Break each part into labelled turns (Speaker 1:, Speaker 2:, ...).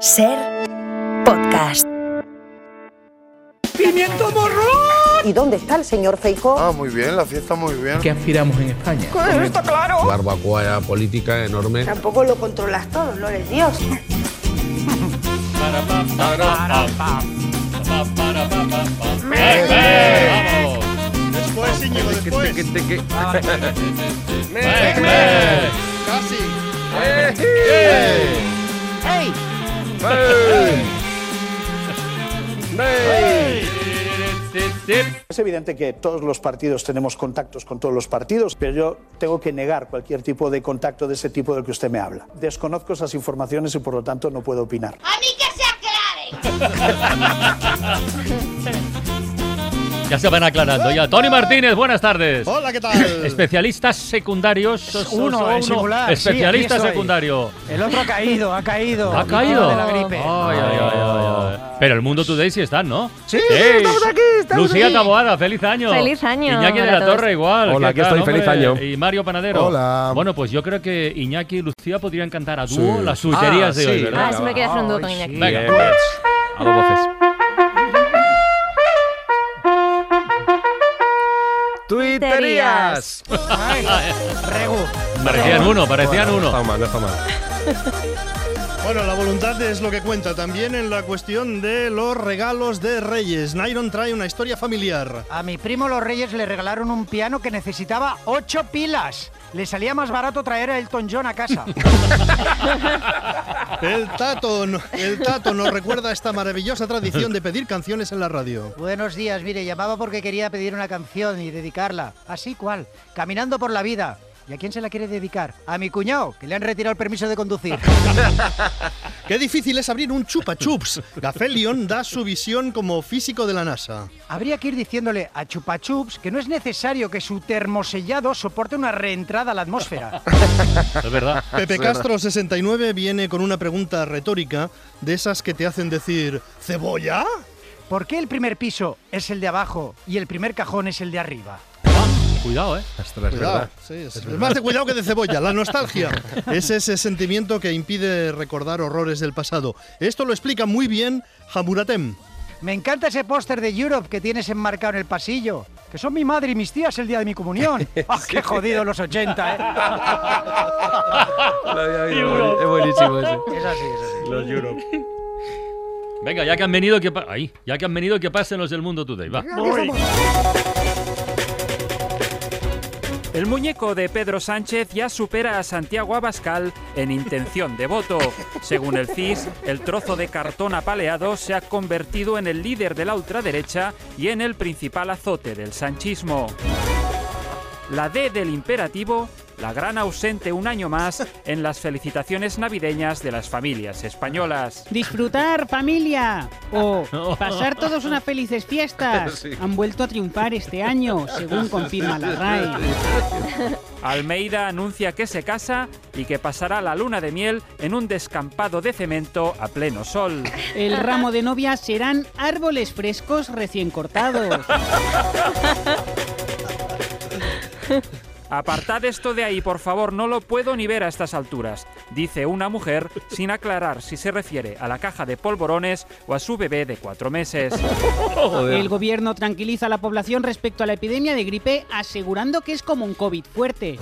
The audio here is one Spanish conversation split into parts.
Speaker 1: Ser podcast.
Speaker 2: ¡Pimiento morrón!
Speaker 3: ¿Y dónde está el señor Feijó?
Speaker 4: Ah, muy bien, la fiesta muy bien.
Speaker 2: ¿Qué aspiramos en España?
Speaker 3: Eso está claro.
Speaker 5: barbacoa política enorme.
Speaker 3: Tampoco lo controlas todo, no eres Dios.
Speaker 6: Después, Íñigo, después. Casi.
Speaker 7: Es evidente que todos los partidos tenemos contactos con todos los partidos, pero yo tengo que negar cualquier tipo de contacto de ese tipo del que usted me habla. Desconozco esas informaciones y por lo tanto no puedo opinar.
Speaker 8: ¡A mí que se aclare!
Speaker 9: Ya se van aclarando. Ya. Tony Martínez, buenas tardes.
Speaker 6: Hola, ¿qué tal?
Speaker 9: Especialistas secundarios. sos-
Speaker 10: Uno,
Speaker 9: sos
Speaker 10: el singular,
Speaker 9: Especialista secundario.
Speaker 10: El otro ha caído, ha caído.
Speaker 9: ¿Ha caído?
Speaker 10: De la gripe.
Speaker 9: Ay, ay, ay, ay, ay. Pero el Mundo Today sí están, ¿no?
Speaker 10: Sí, estamos aquí, estamos
Speaker 9: Lucía
Speaker 10: aquí.
Speaker 9: Taboada, feliz año.
Speaker 11: Feliz año
Speaker 9: Iñaki de la. Torre igual.
Speaker 5: Hola,
Speaker 9: ¿qué
Speaker 5: aquí
Speaker 9: tal,
Speaker 5: estoy, feliz año.
Speaker 9: Y Mario Panadero.
Speaker 4: Hola.
Speaker 9: Bueno, pues yo creo que Iñaki y Lucía podrían cantar a dúo
Speaker 5: Sí.
Speaker 9: las suiterías
Speaker 5: Ah,
Speaker 9: de hoy.
Speaker 11: Ah, siempre quería hacer un dúo con Iñaki.
Speaker 9: Venga, a dos voces.
Speaker 11: Tuiterías.
Speaker 10: Ay, Regu.
Speaker 9: Parecían uno, parecían
Speaker 5: No
Speaker 9: uno.
Speaker 5: está mal, no está mal.
Speaker 6: Bueno, la voluntad es lo que cuenta también en la cuestión de los regalos de Reyes. Nairon trae una historia familiar.
Speaker 10: A mi primo los Reyes le regalaron un piano que necesitaba ocho pilas. Le salía más barato traer a Elton John a casa.
Speaker 6: El Tato, el Tato nos recuerda esta maravillosa tradición de pedir canciones en la radio.
Speaker 10: Buenos días, mire, llamaba porque quería pedir una canción y dedicarla. Así cual, caminando por la vida. ¿Y a quién se la quiere dedicar? A mi cuñado, que le han retirado el permiso de conducir.
Speaker 6: Qué difícil es abrir un chupa chups. Gafelion da su visión como físico de la NASA.
Speaker 10: Habría que ir diciéndole a Chupa Chups que no es necesario que su termosellado soporte una reentrada a la atmósfera.
Speaker 9: Es verdad.
Speaker 6: Pepe Castro 69 viene con una pregunta retórica de esas que te hacen decir ¿Cebolla?
Speaker 10: ¿Por qué el primer piso es el de abajo y el primer cajón es el de arriba?
Speaker 9: Cuidado, ¿eh?
Speaker 5: Ostras, es
Speaker 6: Cuidado,
Speaker 5: verdad.
Speaker 6: sí, es, es más de cuidado que de cebolla. La nostalgia es ese sentimiento que impide recordar horrores del pasado. Esto lo explica muy bien Hamuratem.
Speaker 10: Me encanta ese póster de Europe que tienes enmarcado en el pasillo. Que son mi madre y mis tías el día de mi comunión. ¡Ah, qué jodido los 80, eh!
Speaker 5: Es buenísimo ese.
Speaker 10: Es así, es así.
Speaker 9: Venga, ya que han venido, que pa- ahí, ya que han venido, que pasen los del Mundo Today. Va.
Speaker 12: El muñeco de Pedro Sánchez ya supera a Santiago Abascal en intención de voto. Según el CIS, el trozo de cartón apaleado se ha convertido en el líder de la ultraderecha y en el principal azote del sanchismo. La D del imperativo, la gran ausente un año más en las felicitaciones navideñas de las familias españolas.
Speaker 13: Disfrutar, familia. O pasar todos unas felices fiestas. Han vuelto a triunfar este año, según confirma la RAE.
Speaker 12: Almeida anuncia que se casa y que pasará la luna de miel en un descampado de cemento a pleno sol.
Speaker 13: El ramo de novia serán árboles frescos recién cortados.
Speaker 12: Apartad esto de ahí, por favor, no lo puedo ni ver a estas alturas, dice una mujer sin aclarar si se refiere a la caja de polvorones o a su bebé de cuatro meses.
Speaker 13: El gobierno tranquiliza a la población respecto a la epidemia de gripe, asegurando que es como un COVID fuerte.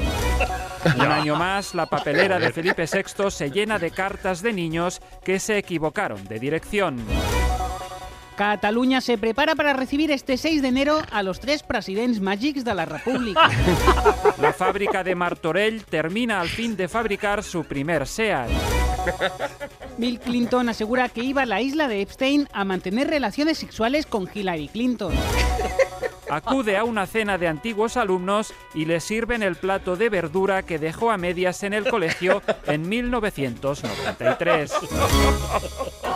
Speaker 12: Un año más, la papelera de Felipe VI se llena de cartas de niños que se equivocaron de dirección.
Speaker 13: Cataluña se prepara para recibir este 6 de enero a los tres presidents màgics de la República.
Speaker 12: La fábrica de Martorell termina al fin de fabricar su primer SEAT.
Speaker 13: Bill Clinton asegura que iba a la isla de Epstein a mantener relaciones sexuales con Hillary Clinton.
Speaker 12: Acude a una cena de antiguos alumnos y le sirven el plato de verdura que dejó a medias en el colegio en 1993.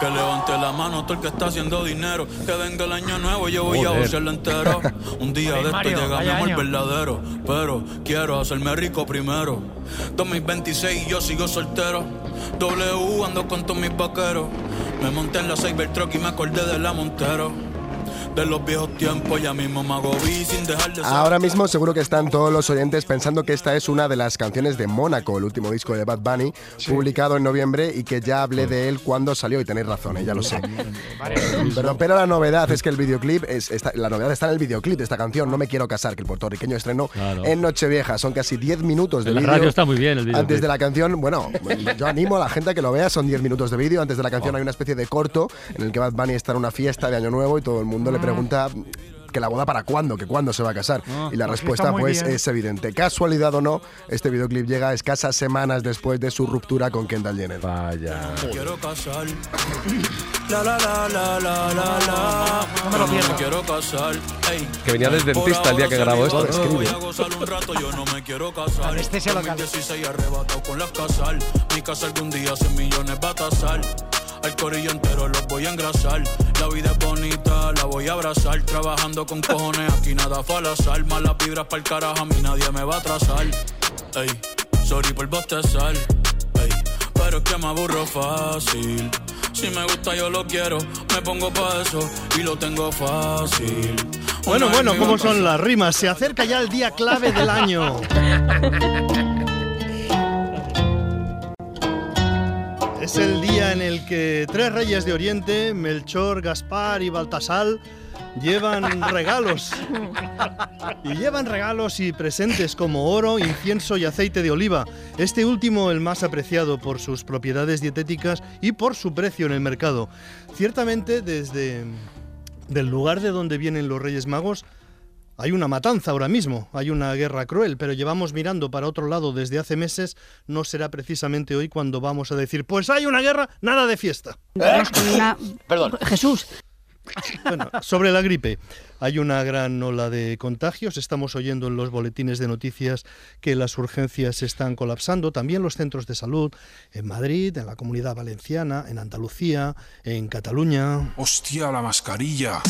Speaker 14: Que levante la mano todo el que está haciendo dinero. Que venga el año nuevo, yo voy a
Speaker 5: Joder.
Speaker 14: gocearlo entero. Un día de esto llega mi amor verdadero. Pero quiero hacerme rico primero. 2026 y yo sigo soltero. W ando con todos mis vaqueros. Me monté en la Cybertruck y me acordé de la Montero. De los viejos tiempos. Ya mismo me hago sin dejar de ser.
Speaker 15: Ahora mismo seguro que están todos los oyentes pensando que esta es una de las canciones de Mónaco, el último disco de Bad Bunny, publicado en noviembre y que ya hablé de él cuando salió y tenéis razón, eh, ya lo sé. Pero, pero la novedad es que el videoclip, es, está- la novedad está en el videoclip de esta canción, No me quiero casar, que el puertorriqueño estrenó
Speaker 9: Claro.
Speaker 15: en Nochevieja. Son casi 10 minutos de
Speaker 9: la
Speaker 15: vídeo.
Speaker 9: radio está muy bien el videoclip.
Speaker 15: Antes de la canción, bueno, yo animo a la gente a que lo vea, son 10 minutos de vídeo. Antes de la
Speaker 9: Oh.
Speaker 15: canción hay una especie de corto en el que Bad Bunny está en una fiesta de Año Nuevo y todo el mundo le. Pregunta que la boda para cuándo, que cuándo se va a casar. Y la
Speaker 10: pues
Speaker 15: respuesta pues
Speaker 10: bien.
Speaker 15: es evidente. Casualidad o no, este videoclip llega escasas semanas después de su ruptura con Kendall Jenner.
Speaker 16: Vaya.
Speaker 14: Me quiero casar. La la la la la la la.
Speaker 10: No me lo pierdo.
Speaker 14: quiero casar. Ey.
Speaker 16: Que venía del dentista el día que grabó esto.
Speaker 14: me va,
Speaker 15: Escribe.
Speaker 14: Voy a gozar un rato, yo no me quiero casar.
Speaker 17: Anestesia local.
Speaker 14: 2016 arrebatado con las casal. Mi casa algún día 100 millones va a tasar. Al corillo entero los voy a engrasar. La vida es bonita, la voy a abrazar. Trabajando con cojones, aquí nada fue al azar. Malas vibras para el carajo, a mí nadie me va a atrasar. Ey, sorry por bostezar. Ey, pero es que me aburro fácil. Si me gusta, yo lo quiero. Me pongo pa' eso y lo tengo fácil.
Speaker 6: Bueno, bueno, ¿cómo son las rimas? Se acerca ya el día clave del año. Es el día en el que tres reyes de Oriente, Melchor, Gaspar y Baltasar, llevan regalos. Y llevan regalos y presentes como oro, incienso y aceite de oliva. Este último el más apreciado por sus propiedades dietéticas y por su precio en el mercado. Ciertamente desde del lugar de donde vienen los Reyes Magos hay una matanza ahora mismo, hay una guerra cruel, pero llevamos mirando para otro lado desde hace meses, no será precisamente hoy cuando vamos a decir, pues hay una guerra, nada de fiesta.
Speaker 18: Perdón. Jesús.
Speaker 6: Bueno, sobre la gripe, hay una gran ola de contagios. Estamos oyendo en los boletines de noticias que las urgencias están colapsando. También los centros de salud en Madrid, en la Comunidad Valenciana, en Andalucía, en Cataluña.
Speaker 19: Hostia, la mascarilla.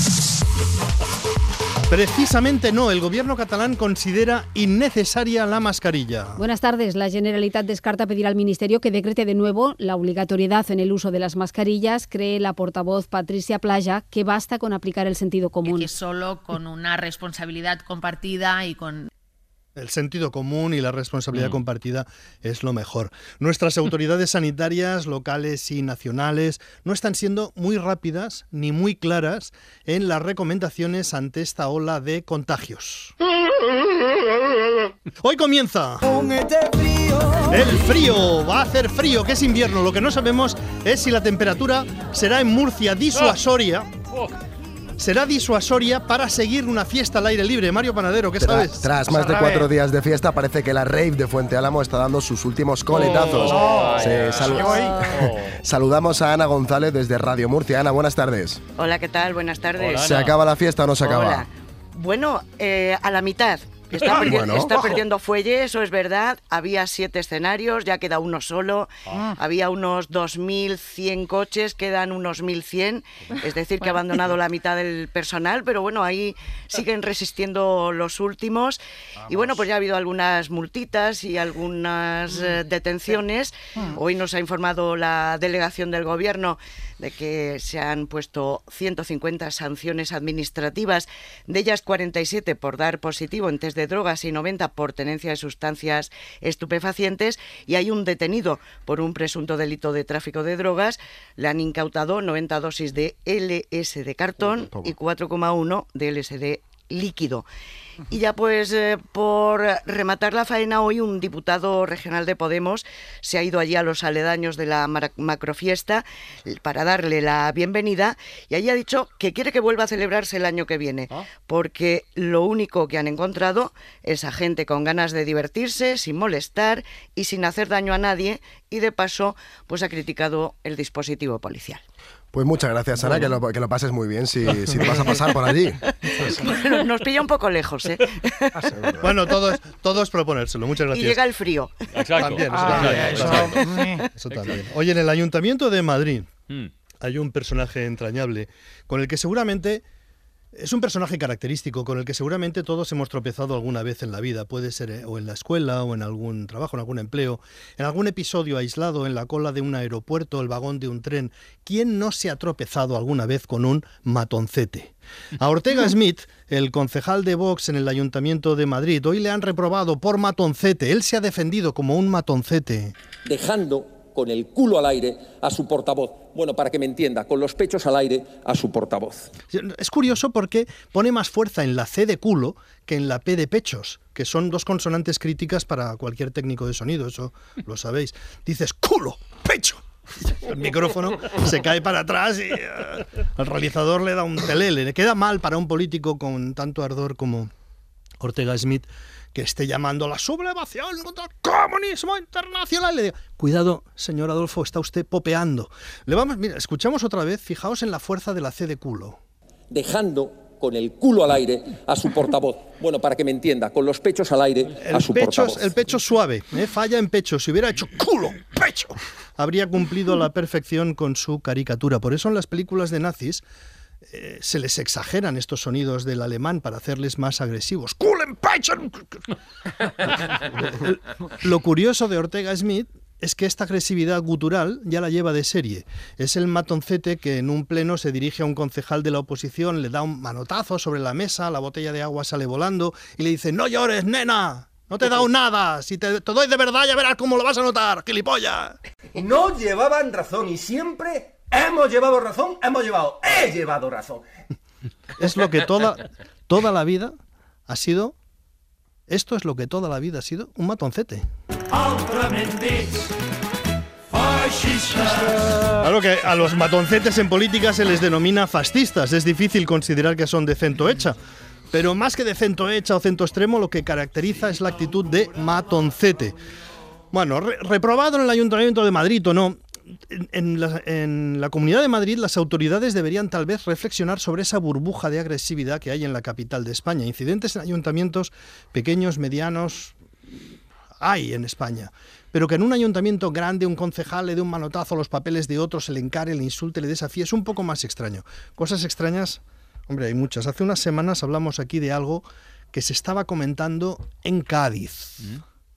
Speaker 6: Precisamente no, el gobierno catalán considera innecesaria la mascarilla.
Speaker 18: Buenas tardes. La Generalitat descarta pedir al Ministerio que decrete de nuevo la obligatoriedad en el uso de las mascarillas. Cree la portavoz Patricia Playa que basta con aplicar el sentido común.
Speaker 8: que solo con una responsabilidad compartida y con
Speaker 6: El sentido común y la responsabilidad
Speaker 9: Mm.
Speaker 6: compartida es lo mejor. Nuestras autoridades sanitarias locales y nacionales no están siendo muy rápidas ni muy claras en las recomendaciones ante esta ola de contagios. Hoy comienza. El frío, va a hacer frío, que es invierno. Lo que no sabemos es si la temperatura será en Murcia disuasoria. Será disuasoria para seguir una fiesta al aire libre. Mario Panadero, ¿qué
Speaker 15: Tra-
Speaker 6: sabes?
Speaker 15: Tras más de cuatro días de fiesta, parece que la rave de Fuente Álamo está dando sus últimos coletazos.
Speaker 20: Oh.
Speaker 15: Se- salu- Saludamos a Ana González desde Radio Murcia. Ana, buenas tardes.
Speaker 20: Hola, ¿qué tal? Buenas tardes.
Speaker 15: ¿Se acaba la fiesta o no se acaba?
Speaker 20: Hola. Bueno, eh, a la mitad. Está, perdi-
Speaker 15: Bueno.
Speaker 20: está
Speaker 15: Ojo.
Speaker 20: perdiendo fuelle, eso es verdad. Había siete escenarios, ya queda uno solo.
Speaker 15: Ah.
Speaker 20: Había unos 2.100 coches, quedan unos 1.100. Es decir, que ha abandonado la mitad del personal, pero bueno, ahí siguen resistiendo los últimos. Y bueno, pues ya ha habido algunas multitas y algunas eh, detenciones. Hoy nos ha informado la delegación del gobierno de que se han puesto 150 sanciones administrativas, de ellas 47 por dar positivo en test de drogas y 90 por tenencia de sustancias estupefacientes y hay un detenido por un presunto delito de tráfico de drogas. Le han incautado 90 dosis de LSD cartón y 4,1 de LSD líquido. Y ya pues eh, por rematar la faena hoy un diputado regional de Podemos se ha ido allí a los aledaños de la macrofiesta para darle la bienvenida y allí ha dicho que quiere que vuelva a celebrarse el año que viene porque lo único que han encontrado es a gente con ganas de divertirse sin molestar y sin hacer daño a nadie y de paso pues ha criticado el dispositivo policial.
Speaker 15: Pues muchas gracias, Ana, que, lo, que lo pases muy bien si, si te vas a pasar por allí.
Speaker 20: Bueno, nos pilla un poco lejos, ¿eh?
Speaker 6: Bueno, todo es, todo es proponérselo. Muchas
Speaker 20: Y
Speaker 6: gracias.
Speaker 20: llega el frío.
Speaker 6: También, eso
Speaker 20: Ah,
Speaker 6: también,
Speaker 20: eso-
Speaker 6: eso también. Eso también. Oye, en el Ayuntamiento de Madrid
Speaker 9: Mm.
Speaker 6: hay un personaje entrañable con el que seguramente Es un personaje característico con el que seguramente todos hemos tropezado alguna vez en la vida. Puede ser eh, o en la escuela o en algún trabajo, en algún empleo, en algún episodio aislado, en la cola de un aeropuerto, el vagón de un tren. ¿Quién no se ha tropezado alguna vez con un matoncete? A Ortega Smith, el concejal de Vox en el Ayuntamiento de Madrid, hoy le han reprobado por matoncete. Él se ha defendido como un matoncete.
Speaker 10: Dejando con el culo al aire a su portavoz. Bueno, para que me entienda, con los pechos al aire a su portavoz.
Speaker 6: Es curioso porque pone más fuerza en la C de culo que en la P de pechos, que son dos consonantes críticas para cualquier técnico de sonido, eso lo sabéis. Dices culo, pecho. El micrófono se cae para atrás y uh, al realizador le da un telele. Le queda mal para un político con tanto ardor como Ortega Smith que esté llamando a la sublevación contra el comunismo internacional. Le digo, cuidado, señor Adolfo, está usted popeando. Le vamos, mira, escuchamos otra vez, fijaos en la fuerza de la C de culo.
Speaker 10: Dejando con el culo al aire a su portavoz. Bueno, para que me entienda, con los pechos al aire a
Speaker 6: el
Speaker 10: su
Speaker 6: pecho,
Speaker 10: portavoz.
Speaker 6: El pecho suave, ¿eh? falla en pecho. Si hubiera hecho culo, pecho, habría cumplido a la perfección con su caricatura. Por eso en las películas de nazis eh, se les exageran estos sonidos del alemán para hacerles más agresivos. Lo curioso de Ortega Smith es que esta agresividad gutural ya la lleva de serie. Es el matoncete que en un pleno se dirige a un concejal de la oposición, le da un manotazo sobre la mesa, la botella de agua sale volando y le dice, no llores, nena, no te he dado nada, si te, te doy de verdad ya verás cómo lo vas a notar, gilipollas.
Speaker 21: No llevaban razón y siempre hemos llevado razón, hemos llevado, he llevado razón.
Speaker 6: Es lo que toda, toda la vida ha sido, esto es lo que toda la vida ha sido, un matoncete. Claro que a los matoncetes en política se les denomina fascistas. Es difícil considerar que son de centro hecha. Pero más que de centro hecha o centro extremo, lo que caracteriza es la actitud de matoncete. Bueno, re- reprobado en el Ayuntamiento de Madrid o no, en, la, Comunidad de Madrid las autoridades deberían tal vez reflexionar sobre esa burbuja de agresividad que hay en la capital de España. Incidentes en ayuntamientos pequeños, medianos, hay en España. Pero que en un ayuntamiento grande un concejal le dé un manotazo a los papeles de otro, se le encare, le insulte, le desafíe, es un poco más extraño. Cosas extrañas, hombre, hay muchas. Hace unas semanas hablamos aquí de algo que se estaba comentando en Cádiz.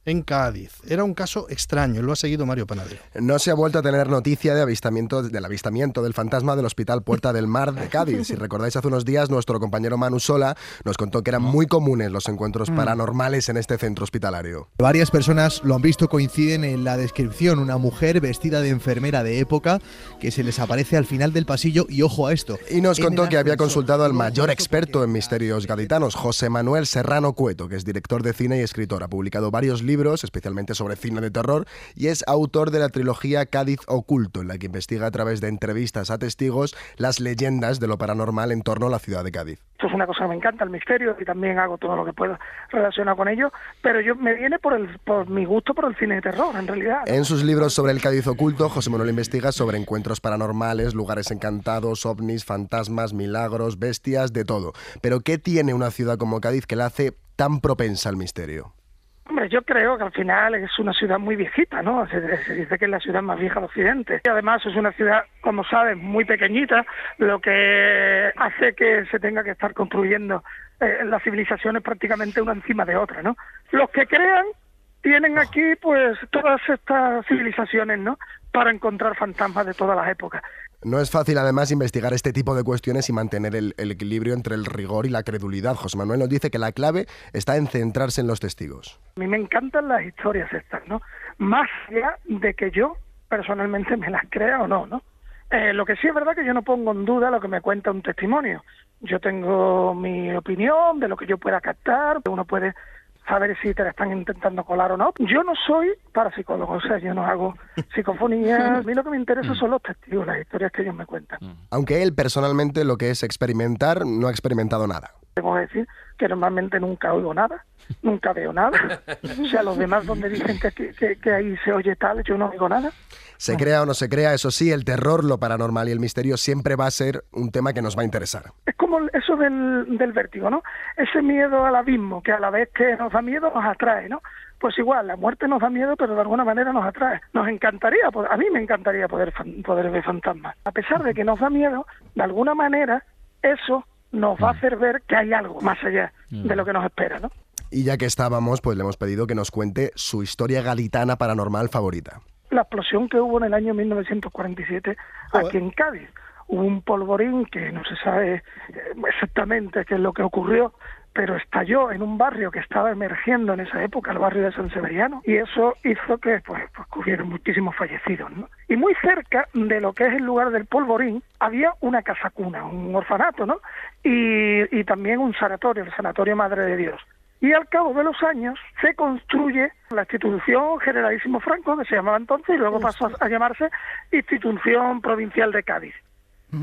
Speaker 6: En Cádiz. Era un caso extraño, lo ha seguido Mario Panadero.
Speaker 15: No se ha vuelto a tener noticia de avistamiento, del avistamiento del fantasma del Hospital Puerta del Mar de Cádiz. Si recordáis, hace unos días nuestro compañero Manu Sola nos contó que eran muy comunes los encuentros
Speaker 4: Mm.
Speaker 15: paranormales en este centro hospitalario.
Speaker 4: Varias personas lo han visto, coinciden en la descripción. Una mujer vestida de enfermera de época que se les aparece al final del pasillo y ojo a esto.
Speaker 15: Y nos contó que había consultado al mayor experto en misterios gaditanos, José Manuel Serrano Cueto, que es director de cine y escritor. Ha publicado varios libros, especialmente sobre cine de terror, y es autor de la trilogía Cádiz Oculto, en la que investiga a través de entrevistas a testigos las leyendas de lo paranormal en torno a la ciudad de Cádiz.
Speaker 22: Esto es una cosa que me encanta, el misterio, y también hago todo lo que puedo relacionado con ello, pero yo me viene por el por mi gusto por el cine de terror, en realidad.
Speaker 15: En sus libros sobre el Cádiz oculto, José Manuel investiga sobre encuentros paranormales, lugares encantados, ovnis, fantasmas, milagros, bestias, de todo. Pero ¿qué tiene una ciudad como Cádiz que la hace tan propensa al misterio?
Speaker 22: Hombre, yo creo que al final es una ciudad muy viejita, ¿no? Se, se dice que es la ciudad más vieja de Occidente. Y además es una ciudad, como sabes, muy pequeñita, lo que hace que se tenga que estar construyendo eh, las civilizaciones prácticamente una encima de otra, ¿no? Los que crean tienen aquí, pues, todas estas civilizaciones, ¿no? Para encontrar fantasmas de todas las épocas.
Speaker 15: No es fácil además investigar este tipo de cuestiones y mantener el, equilibrio entre el rigor y la credulidad. José Manuel nos dice que la clave está en centrarse en los testigos.
Speaker 22: A mí me encantan las historias estas, ¿no? Más allá de que yo personalmente me las crea o no, ¿no? Eh, lo que sí es verdad que yo no pongo en duda lo que me cuenta un testimonio. Yo tengo mi opinión de lo que yo pueda captar, uno puede saber si te la están intentando colar o no. Yo no soy parapsicólogo, o sea, yo no hago psicofonías. A mí lo que me interesa son los testigos, las historias que ellos me cuentan.
Speaker 15: Aunque él personalmente lo que es experimentar no ha experimentado nada.
Speaker 22: Tengo que decir que normalmente nunca oigo nada, nunca veo nada. O sea, los demás donde dicen que, que, ahí se oye tal, yo no oigo nada.
Speaker 15: Se crea o no se crea, eso sí, el terror, lo paranormal y el misterio siempre va a ser un tema que nos va a interesar.
Speaker 22: Es como eso del, del vértigo, ¿no? Ese miedo al abismo, que a la vez que nos da miedo nos atrae, ¿no? Pues igual, la muerte nos da miedo, pero de alguna manera nos atrae. Nos encantaría, a mí me encantaría poder, poder ver fantasmas. A pesar de que nos da miedo, de alguna manera eso nos va a hacer ver que hay algo más allá de lo que nos espera, ¿no?
Speaker 15: Y ya que estábamos, pues le hemos pedido que nos cuente su historia gaditana paranormal favorita.
Speaker 22: La explosión que hubo en el año 1947 aquí en Cádiz. Hubo un polvorín que no se sabe eh, exactamente qué es lo que ocurrió, pero estalló en un barrio que estaba emergiendo en esa época, el barrio de San Severiano, y eso hizo que pues, pues que hubiera muchísimos fallecidos. ¿no? Y muy cerca de lo que es el lugar del polvorín había una casa cuna, un orfanato, ¿no? y, y también un sanatorio, el Sanatorio Madre de Dios. Y al cabo de los años se construye la institución Generalísimo Franco, que se llamaba entonces, y luego pasó a llamarse Institución Provincial de Cádiz.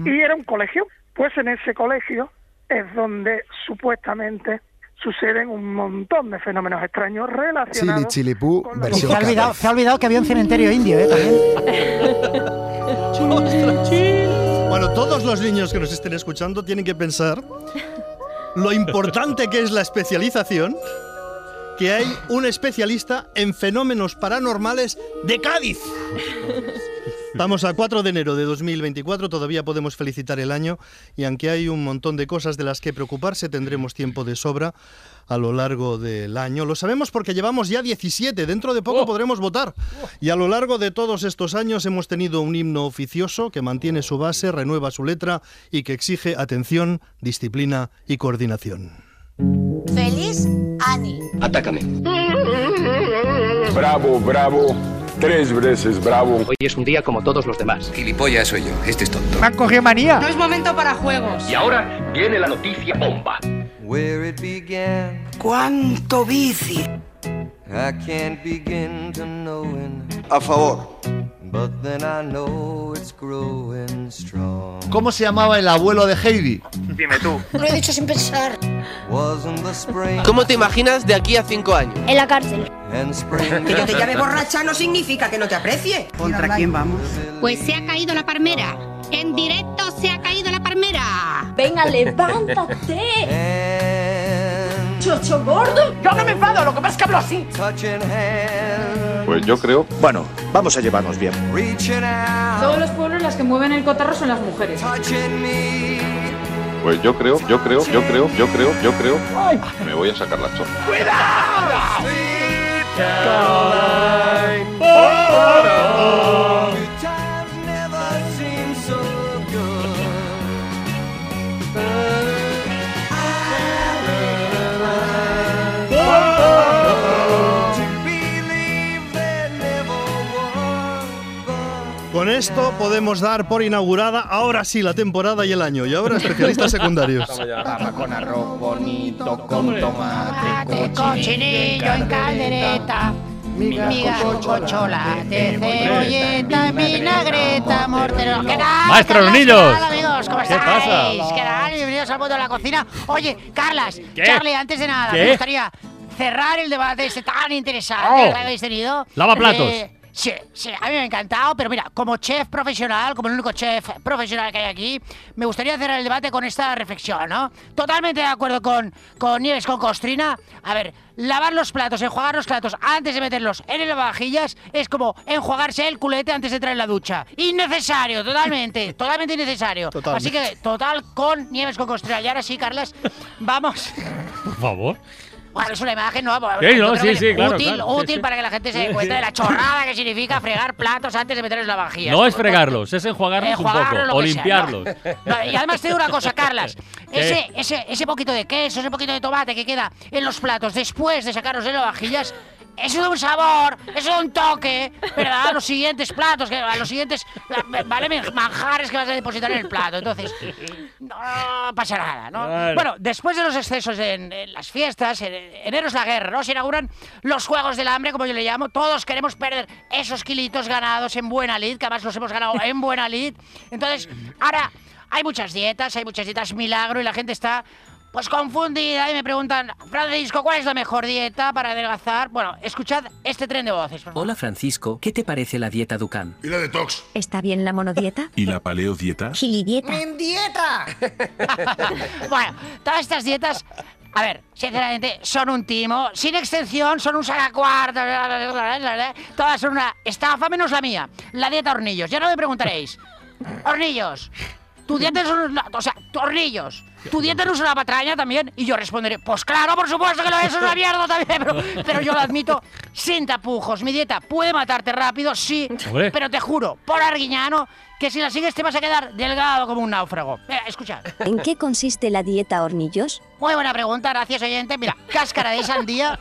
Speaker 22: Y era un colegio. Pues en ese colegio es donde supuestamente suceden un montón de fenómenos extraños
Speaker 15: Chili
Speaker 22: relacionados.
Speaker 15: Chilipú,
Speaker 17: Y
Speaker 15: versión
Speaker 17: se ha, olvidado, se ha olvidado que había un cementerio indio, ¿eh? También.
Speaker 6: Bueno, todos los niños que nos estén escuchando tienen que pensar lo importante que es la especialización, que hay un especialista en fenómenos paranormales de Cádiz. Estamos a 4 de enero de 2024, todavía podemos felicitar el año y aunque hay un montón de cosas de las que preocuparse, tendremos tiempo de sobra a lo largo del año. Lo sabemos porque llevamos ya 17, dentro de poco podremos votar. Y a lo largo de todos estos años hemos tenido un himno oficioso que mantiene su base, renueva su letra y que exige atención, disciplina y coordinación.
Speaker 23: Feliz Ani.
Speaker 21: Atácame.
Speaker 19: Bravo, bravo. Tres veces bravo.
Speaker 21: Hoy es un día como todos los demás. Gilipollas soy yo. Este es tonto.
Speaker 17: Me han cogido manía.
Speaker 8: No es momento para juegos.
Speaker 21: Y ahora viene la noticia bomba.
Speaker 24: ¿Cuánto bici?
Speaker 19: A favor.
Speaker 4: ¿Cómo se llamaba el abuelo de Heidi?
Speaker 6: Dime tú.
Speaker 23: Lo he dicho sin pensar.
Speaker 16: ¿Cómo te imaginas de aquí a cinco años?
Speaker 23: En la cárcel.
Speaker 24: Que yo te llame borracha no significa que no te aprecie.
Speaker 13: ¿Contra quién vamos?
Speaker 23: Pues se ha caído la palmera. En directo se ha caído la palmera.
Speaker 24: Venga, levántate. Chocho gordo. Yo no me enfado, lo que pasa es que hablo así.
Speaker 19: Pues yo creo.
Speaker 7: Bueno, vamos a llevarnos bien.
Speaker 8: Todos los pueblos las que mueven el cotarro son las mujeres.
Speaker 19: Pues yo creo, yo creo, yo creo, yo creo, yo creo. Me voy a sacar la chorra.
Speaker 6: Con esto podemos dar por inaugurada ahora sí la temporada y el año. Y ahora especialistas secundarios.
Speaker 16: Papa con arroz bonito,
Speaker 6: con
Speaker 16: tomate,
Speaker 17: Cochinillo en caldereta. Migas con chocolate, cebolleta, vinagreta, mortero. ¿Qué tal?
Speaker 9: Maestro
Speaker 17: Carlas?
Speaker 9: Hornillos.
Speaker 17: ¿Qué tal, amigos? ¿Cómo
Speaker 9: ¿Qué
Speaker 17: estáis?
Speaker 9: pasa?
Speaker 17: ¿Qué tal? Bienvenidos al mundo de la cocina. Oye, Carlas,
Speaker 9: ¿Qué?
Speaker 17: Charlie, antes de nada,
Speaker 9: ¿Qué?
Speaker 17: me gustaría cerrar el debate este tan interesante
Speaker 9: Oh.
Speaker 17: que habéis tenido.
Speaker 9: Lavaplatos.
Speaker 17: Eh, Sí, sí, a mí me ha encantado, pero mira, como chef profesional, como el único chef profesional que hay aquí, me gustaría cerrar el debate con esta reflexión, ¿no? Totalmente de acuerdo con, con Nieves, con Costrina. A ver, lavar los platos, enjuagar los platos antes de meterlos en el lavavajillas es como enjuagarse el culete antes de entrar en la ducha. Innecesario, totalmente, totalmente innecesario.
Speaker 9: Total.
Speaker 17: Así que, total con Nieves, con Costrina. Y ahora sí, Carlas, vamos.
Speaker 9: Por favor.
Speaker 17: Bueno, es una imagen, ¿no?
Speaker 9: Sí,
Speaker 17: yo
Speaker 9: no,
Speaker 17: creo
Speaker 9: sí,
Speaker 17: que
Speaker 9: sí, claro,
Speaker 17: Útil,
Speaker 9: claro,
Speaker 17: útil para que la gente se dé cuenta de la chorrada que significa fregar platos antes de meterlos en la vajilla.
Speaker 9: No es fregarlos, es enjuagarlos un poco o
Speaker 17: sea,
Speaker 9: limpiarlos.
Speaker 17: y además te digo una cosa, Carlas. Ese, ese, ese poquito de queso, ese poquito de tomate que queda en los platos después de sacarlos de las vajillas, eso da un sabor, eso da un toque, ¿verdad? A los siguientes platos, que- a los siguientes ¿vale? manjares que vas a depositar en el plato. Entonces, no pasa nada, ¿no?
Speaker 9: Claro.
Speaker 17: Bueno, después de los excesos en, en las fiestas, en, enero es la guerra, ¿no? Se inauguran los Juegos del Hambre, como yo le llamo. Todos queremos perder esos kilitos ganados en buena lid, que además los hemos ganado en buena lid. Entonces, ahora hay muchas dietas, hay muchas dietas milagro y la gente está pues confundida y me preguntan, Francisco, ¿cuál es la mejor dieta para adelgazar? Bueno, escuchad este tren de voces. por favor.
Speaker 25: Hola Francisco, ¿qué te parece la dieta Dukan?
Speaker 19: ¿Y la detox?
Speaker 26: ¿Está bien la monodieta?
Speaker 19: ¿Y la paleodieta?
Speaker 26: Gilidieta.
Speaker 17: dieta! bueno, todas estas dietas, a ver, sinceramente, son un timo. Sin extensión, son un sacacuarto. Todas son una estafa menos la mía. La dieta hornillos. Ya no me preguntaréis. Hornillos. Tu dieta es un... O sea, tu hornillos. ¿Tu dieta no es una patraña también? Y yo responderé, pues claro, por supuesto que lo es, es una mierda también, pero, pero yo lo admito sin tapujos. Mi dieta puede matarte rápido, sí,
Speaker 26: Hombre.
Speaker 17: pero te juro, por arguiñano, que si la sigues te vas a quedar delgado como un náufrago. Mira, escucha.
Speaker 1: ¿En qué consiste la dieta hornillos?
Speaker 17: Muy buena pregunta, gracias oyente. Mira, cáscara de sandía.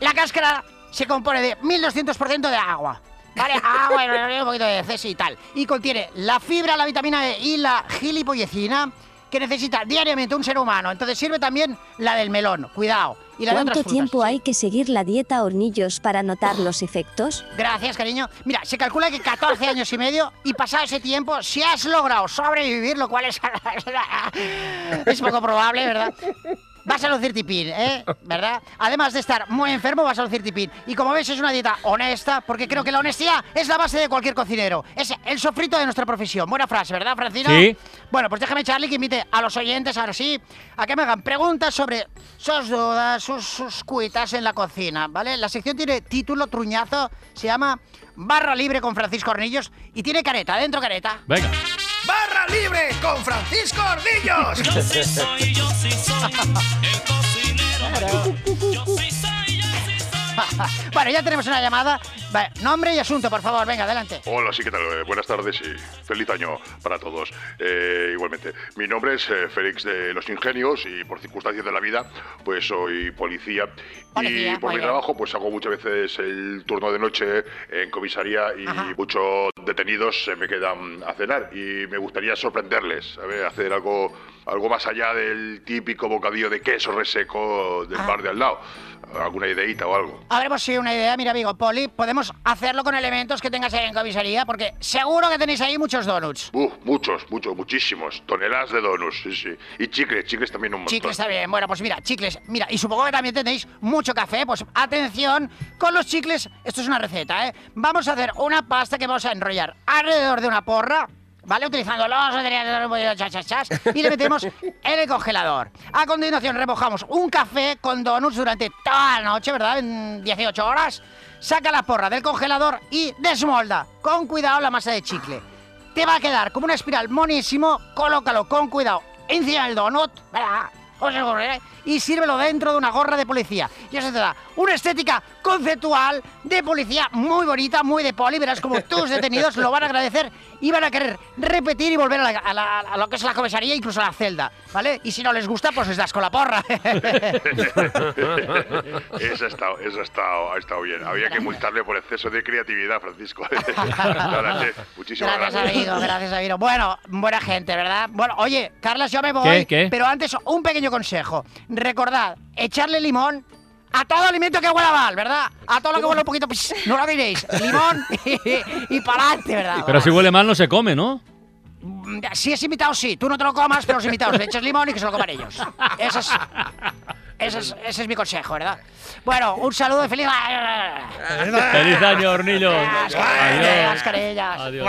Speaker 17: La cáscara se compone de 1200% de agua. ¿Vale? Agua y un poquito de cesi y tal. Y contiene la fibra, la vitamina E y la gilipollecina que necesita diariamente un ser humano. Entonces sirve también la del melón. Cuidado. Y la de
Speaker 1: ¿Cuánto
Speaker 17: otras frutas.
Speaker 1: tiempo hay que seguir la dieta hornillos para notar los efectos?
Speaker 17: Gracias, cariño. Mira, se calcula que 14 años y medio y pasado ese tiempo, si has logrado sobrevivir, lo cual es, es poco probable, ¿verdad? Vas a lucir tipín, ¿eh? ¿Verdad? Además de estar muy enfermo, vas a lucir tipín. Y como ves, es una dieta honesta, porque creo que la honestidad es la base de cualquier cocinero. Es el sofrito de nuestra profesión. Buena frase, ¿verdad, Francino?
Speaker 9: Sí.
Speaker 17: Bueno, pues déjame, Charlie, que invite a los oyentes, ahora sí, a que me hagan preguntas sobre sus dudas, sus, sus cuitas en la cocina, ¿vale? La sección tiene título truñazo, se llama Barra Libre con Francisco Hornillos y tiene careta, dentro careta.
Speaker 9: Venga.
Speaker 21: ¡Barra libre con Francisco Ordillos!
Speaker 26: Yo sí soy, yo sí soy el cocinero. Yo
Speaker 17: bueno, ya tenemos una llamada. Vale, nombre y asunto, por favor, venga, adelante.
Speaker 27: Hola, sí, ¿qué tal? Eh, buenas tardes y feliz año para todos. Eh, igualmente, mi nombre es eh, Félix de los Ingenios y por circunstancias de la vida, pues soy policía.
Speaker 17: Policía,
Speaker 27: y por mi
Speaker 17: bien.
Speaker 27: trabajo, pues hago muchas veces el turno de noche en comisaría y muchos detenidos se me quedan a cenar. Y me gustaría sorprenderles, a ver, hacer algo, algo más allá del típico bocadillo de queso reseco del bar de al lado. ¿Alguna ideita o algo?
Speaker 17: Habremos sí una idea, mira, amigo Poli, podemos hacerlo con elementos que tengas ahí en comisaría, porque seguro que tenéis ahí muchos donuts.
Speaker 27: Uh, muchos, muchos, muchísimos. Toneladas de donuts, sí, sí. Y chicles, chicles también un montón.
Speaker 17: Chicles está bien, bueno, pues mira, chicles, mira, y supongo que también tenéis mucho café, pues atención con los chicles, esto es una receta, ¿eh? Vamos a hacer una pasta que vamos a enrollar alrededor de una porra, ¿vale? Utilizando los materiales de chas, chas, chas, y le metemos en el congelador. A continuación remojamos un café con donuts durante toda la noche, ¿verdad? En 18 horas. Saca la porra del congelador y desmolda con cuidado la masa de chicle. Te va a quedar como una espiral monísimo, colócalo con cuidado encima del donut, ¿verdad? ¿Cómo se ocurre, eh? y sírvelo dentro de una gorra de policía. Y eso te da una estética conceptual de policía muy bonita, muy de poli. Verás como tus detenidos lo van a agradecer y van a querer repetir y volver a, la- a la- a lo que es la comisaría, incluso a la celda, ¿vale? Y si no les gusta, pues les das con la porra.
Speaker 27: Eso ha estado, eso ha estado, ha estado bien. Había que multarle por exceso de creatividad, Francisco. Muchísimas
Speaker 17: Gracias,
Speaker 27: gracias.
Speaker 17: amigo, gracias, amigo. Bueno, buena gente, ¿verdad? Bueno, oye, Carlas, yo me voy.
Speaker 27: ¿Qué? ¿Qué?
Speaker 17: Pero antes, un pequeño consejo. Recordad, echarle limón a todo alimento que huela mal, ¿verdad? A todo lo que huele un poquito, pues, no lo diréis. Limón y, para adelante, ¿verdad?
Speaker 9: Pero si huele mal no se come, ¿no?
Speaker 17: Mm, Si es invitado, sí. Tú no te lo comas, pero los invitados le echas limón y que se lo coman ellos. Ese es, ese es, ese es mi consejo, ¿verdad? Bueno, un saludo y feliz...
Speaker 9: Feliz año, hornillos.
Speaker 17: Las
Speaker 9: Adiós.
Speaker 17: carillas.
Speaker 9: Adiós.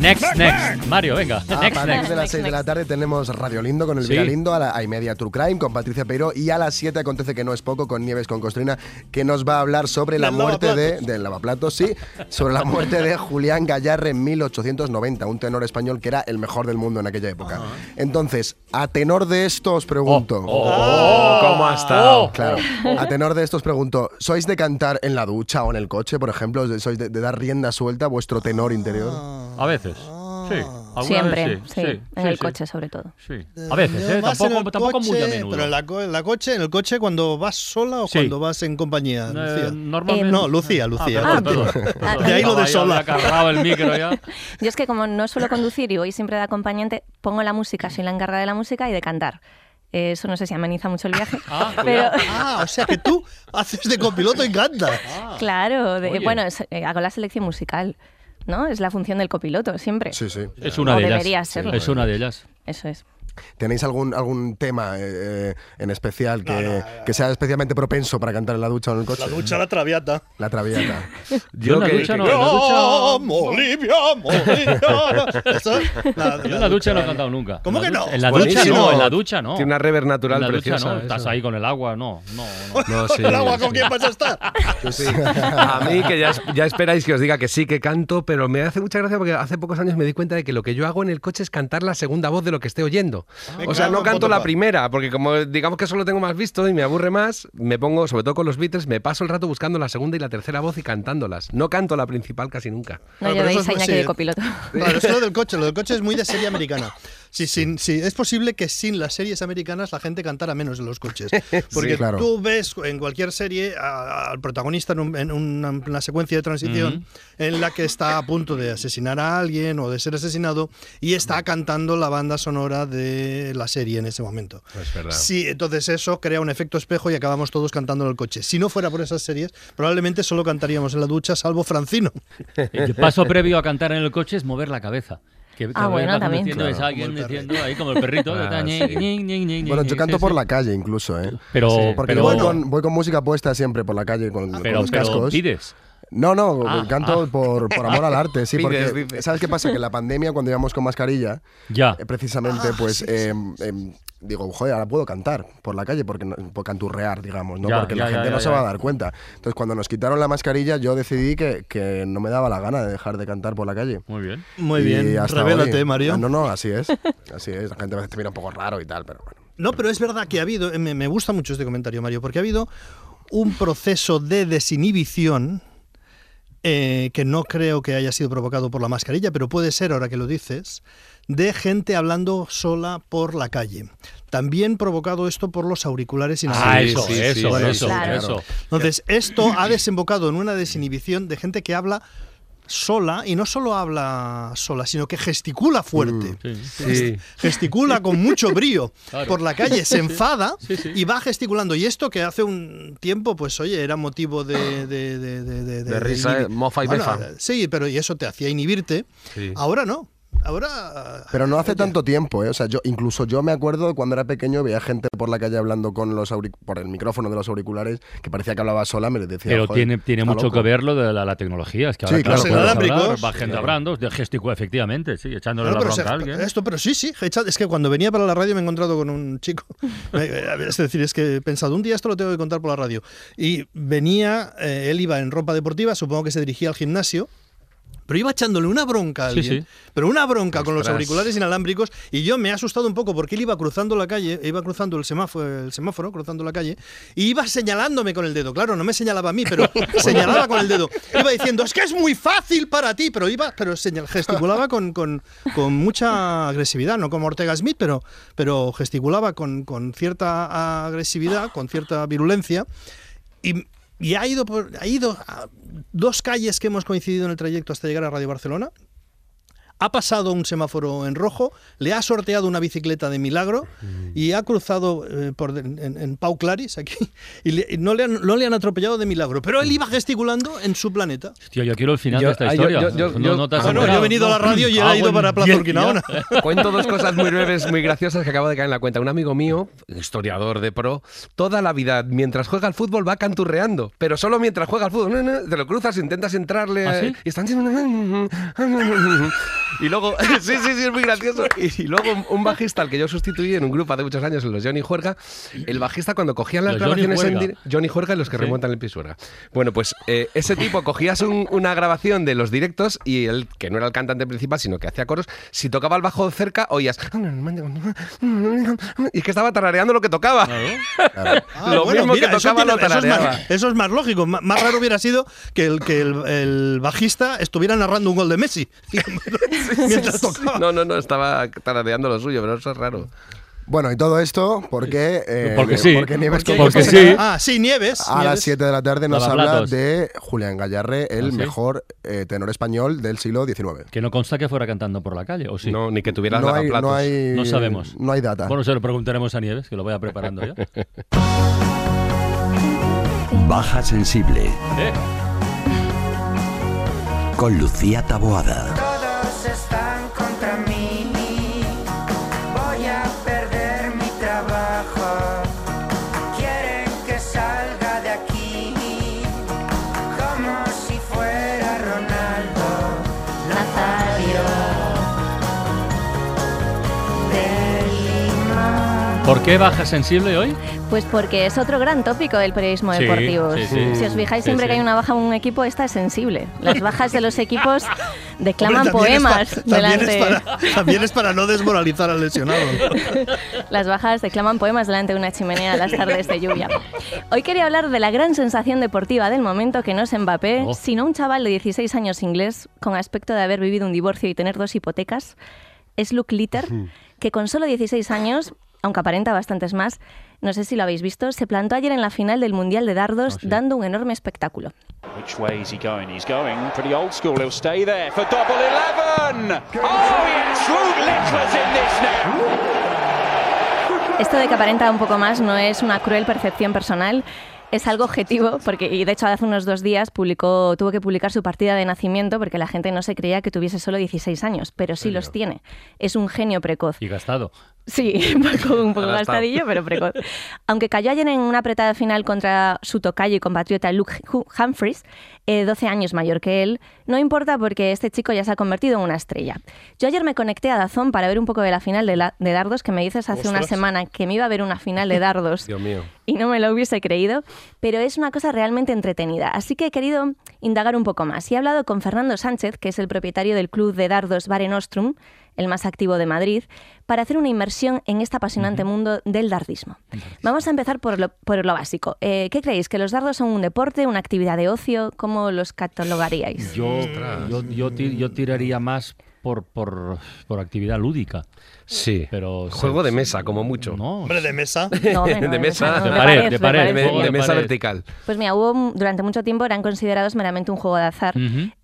Speaker 9: Next, next. Mario, venga.
Speaker 15: A
Speaker 9: Next,
Speaker 15: partir
Speaker 9: next.
Speaker 15: de las 6 de la tarde tenemos Radio Lindo con el
Speaker 9: Sí.
Speaker 15: Lindo, a la a y media True Crime con Patricia Peiro y a las 7 acontece que no es poco con Nieves con Costrina que nos va a hablar sobre la muerte de del lavaplatos, sí, sobre la muerte de Julián Gallarre en 1890, un tenor español que era el mejor del mundo en aquella época. Entonces, a tenor de esto os pregunto.
Speaker 5: oh, ¿cómo ha estado?
Speaker 15: Claro. A tenor de esto os pregunto, ¿sois de cantar en la ducha o en el coche, por ejemplo? ¿Sois de, de dar rienda suelta a vuestro tenor interior?
Speaker 9: A veces. Sí. alguna
Speaker 11: Siempre,
Speaker 9: vez
Speaker 11: sí,
Speaker 9: sí,
Speaker 11: en
Speaker 9: sí,
Speaker 11: el
Speaker 9: sí.
Speaker 11: coche sobre todo.
Speaker 9: Sí. A veces, ¿eh?
Speaker 6: en
Speaker 9: Tampoco,
Speaker 6: el
Speaker 9: tampoco muy a
Speaker 6: coche,
Speaker 9: menudo.
Speaker 6: Pero en, la co- en la coche, en el coche cuando vas sola o
Speaker 9: Sí.
Speaker 6: cuando vas en compañía, Lucía.
Speaker 9: normalmente-
Speaker 6: No, Lucía, Lucía.
Speaker 9: Ah, perdón, perdón, perdón.
Speaker 6: De ahí lo de sola.
Speaker 9: cargado el micro ya.
Speaker 11: Yo es que como no suelo conducir y voy siempre de acompañante, pongo la música, soy la encargada de la música y de cantar. Eh, Eso no sé si ameniza mucho el viaje. pero
Speaker 6: Ah, o sea que tú haces de copiloto y cantas.
Speaker 11: claro, de- bueno, es- eh, hago la selección musical, ¿no? Es la función del copiloto, siempre.
Speaker 15: Sí, sí.
Speaker 9: Es una
Speaker 11: O
Speaker 9: de ellas.
Speaker 11: debería serlo.
Speaker 9: Es una de ellas.
Speaker 11: Eso es.
Speaker 15: ¿Tenéis algún, algún tema eh, eh, en especial que, que sea especialmente propenso para cantar en la ducha o en el coche?
Speaker 6: La ducha, la traviata.
Speaker 15: La traviata.
Speaker 9: Yo en la ducha no, en la ducha- no he cantado nunca.
Speaker 6: ¿Cómo que no?
Speaker 9: ducha- En la ducha no, en la ducha no.
Speaker 5: Tiene una rever natural
Speaker 9: en la ducha
Speaker 5: preciosa,
Speaker 9: no, estás ahí con el agua, no, no, no.
Speaker 5: No, sí,
Speaker 6: ¿El agua
Speaker 5: sí.
Speaker 6: con quién vas a estar?
Speaker 5: Sí. A mí, que ya, ya esperáis que os diga que sí, que canto, pero me hace mucha gracia porque hace pocos años me di cuenta de que lo que yo hago en el coche es cantar la segunda voz de lo que esté oyendo.
Speaker 6: Me
Speaker 5: o sea, no canto la primera, porque como digamos que solo tengo más visto y me aburre más, me pongo, sobre todo con los Beatles, me paso el rato buscando la segunda y la tercera voz y cantándolas. No canto la principal casi nunca.
Speaker 11: No
Speaker 6: eso
Speaker 11: a
Speaker 6: es- sí.
Speaker 11: de copiloto.
Speaker 6: Claro, es lo del coche. Lo del coche es muy de serie americana. Sí, sin- sí, es posible que sin las series americanas la gente cantara menos en los coches. Porque
Speaker 15: claro.
Speaker 6: tú ves en cualquier serie al protagonista en, un- en una, en una secuencia de transición en la que está a punto de asesinar a alguien o de ser asesinado y está cantando la banda sonora de la serie en ese momento.
Speaker 5: Es verdad.
Speaker 6: Sí, entonces eso crea un efecto espejo y acabamos todos cantando en el coche. Si no fuera por esas series, probablemente solo cantaríamos en la ducha, salvo Francino.
Speaker 9: El paso previo a cantar en el coche es mover la cabeza. Que
Speaker 11: Ah, bueno, también.
Speaker 9: conduciendo, es
Speaker 15: Claro.
Speaker 9: alguien diciendo ahí como el perrito. que está
Speaker 5: Ah, sí.
Speaker 15: Bueno, yo
Speaker 9: sí,
Speaker 15: canto por
Speaker 9: sí.
Speaker 15: la calle incluso, ¿eh?
Speaker 9: Pero-
Speaker 15: Sí, porque
Speaker 9: pero-
Speaker 15: voy, con, voy con música puesta siempre por la calle con, con
Speaker 9: Pero,
Speaker 15: los
Speaker 9: pero
Speaker 15: cascos.
Speaker 9: pides.
Speaker 15: No, no,
Speaker 9: Ah,
Speaker 15: canto
Speaker 9: ah.
Speaker 15: Por, por amor al arte, sí, porque
Speaker 5: dices.
Speaker 15: ¿sabes qué pasa? Que en la pandemia cuando íbamos con mascarilla,
Speaker 9: Ya.
Speaker 15: eh, precisamente, pues eh, em, digo, joder, ahora puedo cantar por la calle, porque no- por canturrear, digamos, ¿no?
Speaker 9: Ya,
Speaker 15: porque
Speaker 9: ya,
Speaker 15: la
Speaker 9: ya,
Speaker 15: gente
Speaker 9: ya,
Speaker 15: no se
Speaker 9: ya.
Speaker 15: va a dar cuenta. Entonces, cuando nos quitaron la mascarilla, yo decidí que, que no me daba la gana de dejar de cantar por la calle.
Speaker 9: Muy bien.
Speaker 6: Muy
Speaker 15: Y
Speaker 6: bien,
Speaker 15: hasta
Speaker 6: revélate, Mario.
Speaker 15: No, no, así es. Así es. La gente a veces te mira un poco raro y tal, pero bueno.
Speaker 6: No, pero es verdad que ha habido, eh, me, me gusta mucho este comentario, Mario, porque ha habido un proceso de desinhibición eh, que no creo que haya sido provocado por la mascarilla, pero puede ser, ahora que lo dices, de gente hablando sola por la calle. También provocado esto por los auriculares
Speaker 9: Ah,
Speaker 6: inalámbricos.
Speaker 9: eso,
Speaker 5: sí, sí,
Speaker 9: eso, eso,
Speaker 11: claro.
Speaker 9: eso.
Speaker 6: Entonces, esto ha desembocado en una desinhibición de gente que habla sola y no solo habla sola, sino que gesticula fuerte.
Speaker 9: Sí.
Speaker 5: Sí.
Speaker 6: Gesticula con mucho brío
Speaker 9: Claro.
Speaker 6: por la calle, se enfada
Speaker 9: Sí, sí.
Speaker 6: y va gesticulando. Y esto que hace un tiempo, pues oye, era motivo de... De, de, de, de-
Speaker 5: De risa, mofa y
Speaker 6: Bueno,
Speaker 5: befa.
Speaker 6: Sí, pero y eso te hacía inhibirte.
Speaker 5: Sí.
Speaker 6: Ahora no. Ahora...
Speaker 15: Pero no hace
Speaker 6: oye,
Speaker 15: tanto tiempo, ¿eh? O sea, yo incluso yo me acuerdo de cuando era pequeño veía gente por la calle hablando con los auric- por el micrófono de los auriculares que parecía que hablaba sola, me decía,
Speaker 9: Pero
Speaker 15: "Joder,
Speaker 9: tiene, tiene mucho
Speaker 15: loco".
Speaker 9: que ver lo de la, la tecnología. Es que
Speaker 15: Sí,
Speaker 9: ahora,
Speaker 15: claro,
Speaker 9: claro,
Speaker 15: claro.
Speaker 9: hablar, va gente hablando, de efectivamente, sí, echándole
Speaker 6: Bueno,
Speaker 9: la bronca a alguien.
Speaker 6: esto, pero sí, sí, es que cuando venía para la radio me he encontrado con un chico. Eh, Es decir, es que he pensado, un día esto lo tengo que contar por la radio. Y venía, eh, él iba en ropa deportiva, supongo que se dirigía al gimnasio. Pero iba echándole una bronca a
Speaker 9: Sí,
Speaker 6: alguien.
Speaker 9: sí.
Speaker 6: Pero una bronca con los auriculares inalámbricos. Y yo me he asustado un poco porque él iba cruzando la calle, iba cruzando el semáforo, el semáforo cruzando la calle, y iba señalándome con el dedo. Claro, no me señalaba a mí, pero señalaba con el dedo. Iba diciendo, es que es muy fácil para ti, pero iba, pero señal, gesticulaba con, con, con mucha agresividad, no como Ortega Smith, pero, pero gesticulaba con, con cierta agresividad, con cierta virulencia. Y, y ha ido por, ha ido a dos calles que hemos coincidido en el trayecto hasta llegar a Radio Barcelona. Ha pasado un semáforo en rojo, le ha sorteado una bicicleta de milagro y ha cruzado eh, por en, en Pau Claris aquí y, le- y no, le han, no le han atropellado de milagro, pero él iba gesticulando en su planeta.
Speaker 9: Tío, yo quiero el final
Speaker 5: Yo-
Speaker 9: de esta
Speaker 5: ah, yo-
Speaker 9: historia.
Speaker 5: yo- yo-
Speaker 9: no,
Speaker 5: yo-
Speaker 9: no te has
Speaker 5: ah,
Speaker 6: Bueno, yo he venido a la radio y él
Speaker 9: Ah,
Speaker 6: ha ido
Speaker 9: bueno,
Speaker 6: para Plaza Urquinaona.
Speaker 5: Cuento dos cosas muy breves, muy graciosas que acabo de caer en la cuenta. Un amigo mío, historiador de pro, toda la vida, mientras juega al fútbol, va canturreando. Pero solo mientras juega al fútbol. No, no, Te lo cruzas, intentas entrarle.
Speaker 9: ¿Ah, sí?
Speaker 5: Y están. Y luego. Sí, sí, sí, es muy gracioso. Y, y luego un, un bajista al que yo sustituí en un grupo hace muchos años, en los Johnny Juerga, el bajista cuando cogían las
Speaker 9: Los Johnny
Speaker 5: grabaciones en
Speaker 9: Juerga.
Speaker 5: directo. Johnny Juerga y los que
Speaker 9: Sí.
Speaker 5: remontan el pisuerga. Bueno, pues eh, ese tipo cogías un- una grabación de los directos y él, que no era el cantante principal, sino que hacía coros, si tocaba el bajo cerca, oías. Y es que estaba tarareando lo que tocaba.
Speaker 6: Ah,
Speaker 5: lo
Speaker 6: bueno,
Speaker 5: mismo
Speaker 6: mira,
Speaker 5: que
Speaker 6: eso
Speaker 5: tocaba
Speaker 6: tiene-
Speaker 5: lo
Speaker 6: eso, es
Speaker 5: tarareaba.
Speaker 6: más, eso es más lógico. M- Más raro hubiera sido que el, que el, el bajista estuviera narrando un gol de Messi mientras tocaba.
Speaker 5: No, no, no, estaba tarareando lo suyo, pero eso es raro.
Speaker 15: Bueno, y todo esto porque. eh,
Speaker 9: Porque sí.
Speaker 15: Porque Nieves
Speaker 9: Porque- porque sí.
Speaker 6: Ah, sí, Nieves.
Speaker 15: A las
Speaker 6: Nieves.
Speaker 15: 7 de la tarde nos habla de Julián Gallarre, el
Speaker 9: ¿Ah, sí?
Speaker 15: mejor eh, tenor español del siglo XIX.
Speaker 9: Que no consta que fuera cantando por la calle, ¿o sí?
Speaker 5: No, ni que tuviera
Speaker 15: No hay,
Speaker 5: lavaplatos.
Speaker 15: no hay.
Speaker 9: No sabemos.
Speaker 15: No hay data.
Speaker 9: Bueno, se lo preguntaremos a Nieves, que lo vaya preparando ya.
Speaker 28: Baja Sensible
Speaker 9: Eh,
Speaker 28: con Lucía Taboada.
Speaker 9: ¿Por qué baja sensible hoy?
Speaker 11: Pues porque es otro gran tópico del periodismo
Speaker 9: Sí,
Speaker 11: deportivo.
Speaker 9: sí, sí.
Speaker 11: Si os fijáis, siempre
Speaker 9: sí.
Speaker 11: que hay una baja en un equipo, esta es sensible. Las bajas de los equipos declaman
Speaker 6: Hombre, también es
Speaker 11: poemas
Speaker 6: pa- también,
Speaker 11: delante.
Speaker 6: es para, también es para no desmoralizar al lesionado.
Speaker 11: Las bajas declaman poemas delante de una chimenea a las tardes de lluvia. Hoy quería hablar de la gran sensación deportiva del momento, que no es Mbappé,
Speaker 9: Oh.
Speaker 11: sino un chaval de 16 años inglés con aspecto de haber vivido un divorcio y tener dos hipotecas. Es Luke Litter, que con solo 16 años, aunque aparenta bastantes más, no sé si lo habéis visto, se plantó ayer en la final del Mundial de Dardos dando un enorme espectáculo.
Speaker 29: Which way is he going? He's going pretty old school. He'll stay there for double eleven. Oh yes, Luke Littler's in this now.
Speaker 11: Esto de que aparenta un poco más no es una cruel percepción personal, es algo objetivo, porque y de hecho hace unos dos días publicó, tuvo que publicar su partida de nacimiento porque la gente no se creía que tuviese solo 16 años, pero sí los tiene. Es un genio precoz.
Speaker 9: Y gastado.
Speaker 11: Sí, un poco, un poco
Speaker 9: Ahora está.
Speaker 11: gastadillo, pero precoz. Aunque cayó ayer en una apretada final contra su tocayo y compatriota Luke Hu- Humphries, eh, 12 años mayor que él, no importa porque este chico ya se ha convertido en una estrella. Yo ayer me conecté a Dazón para ver un poco de la final de, la- de dardos, que me dices hace una semana que me iba a ver una final de dardos
Speaker 5: Dios mío.
Speaker 11: y no me lo hubiese creído, pero es una cosa realmente entretenida. Así que he querido indagar un poco más y he hablado con Fernando Sánchez, que es el propietario del club de dardos Bare Nostrum, el más activo de Madrid, para hacer una inmersión en este apasionante mundo del dardismo. Vamos a empezar por lo, por lo básico. Eh, ¿Qué creéis? ¿Que los dardos son un deporte, una actividad de ocio? ¿Cómo los catalogaríais?
Speaker 9: Yo, yo, yo, ti- yo tiraría más por, por, por actividad lúdica.
Speaker 5: Sí.
Speaker 9: Pero
Speaker 5: Juego de mesa, como mucho.
Speaker 9: No.
Speaker 6: Hombre, de mesa.
Speaker 11: No, hombre, no,
Speaker 5: de
Speaker 11: de
Speaker 5: mesa.
Speaker 11: De pared,
Speaker 9: de pared,
Speaker 5: De, mesa
Speaker 9: pared.
Speaker 5: vertical.
Speaker 11: Pues mira, hubo durante mucho tiempo eran considerados meramente un juego de azar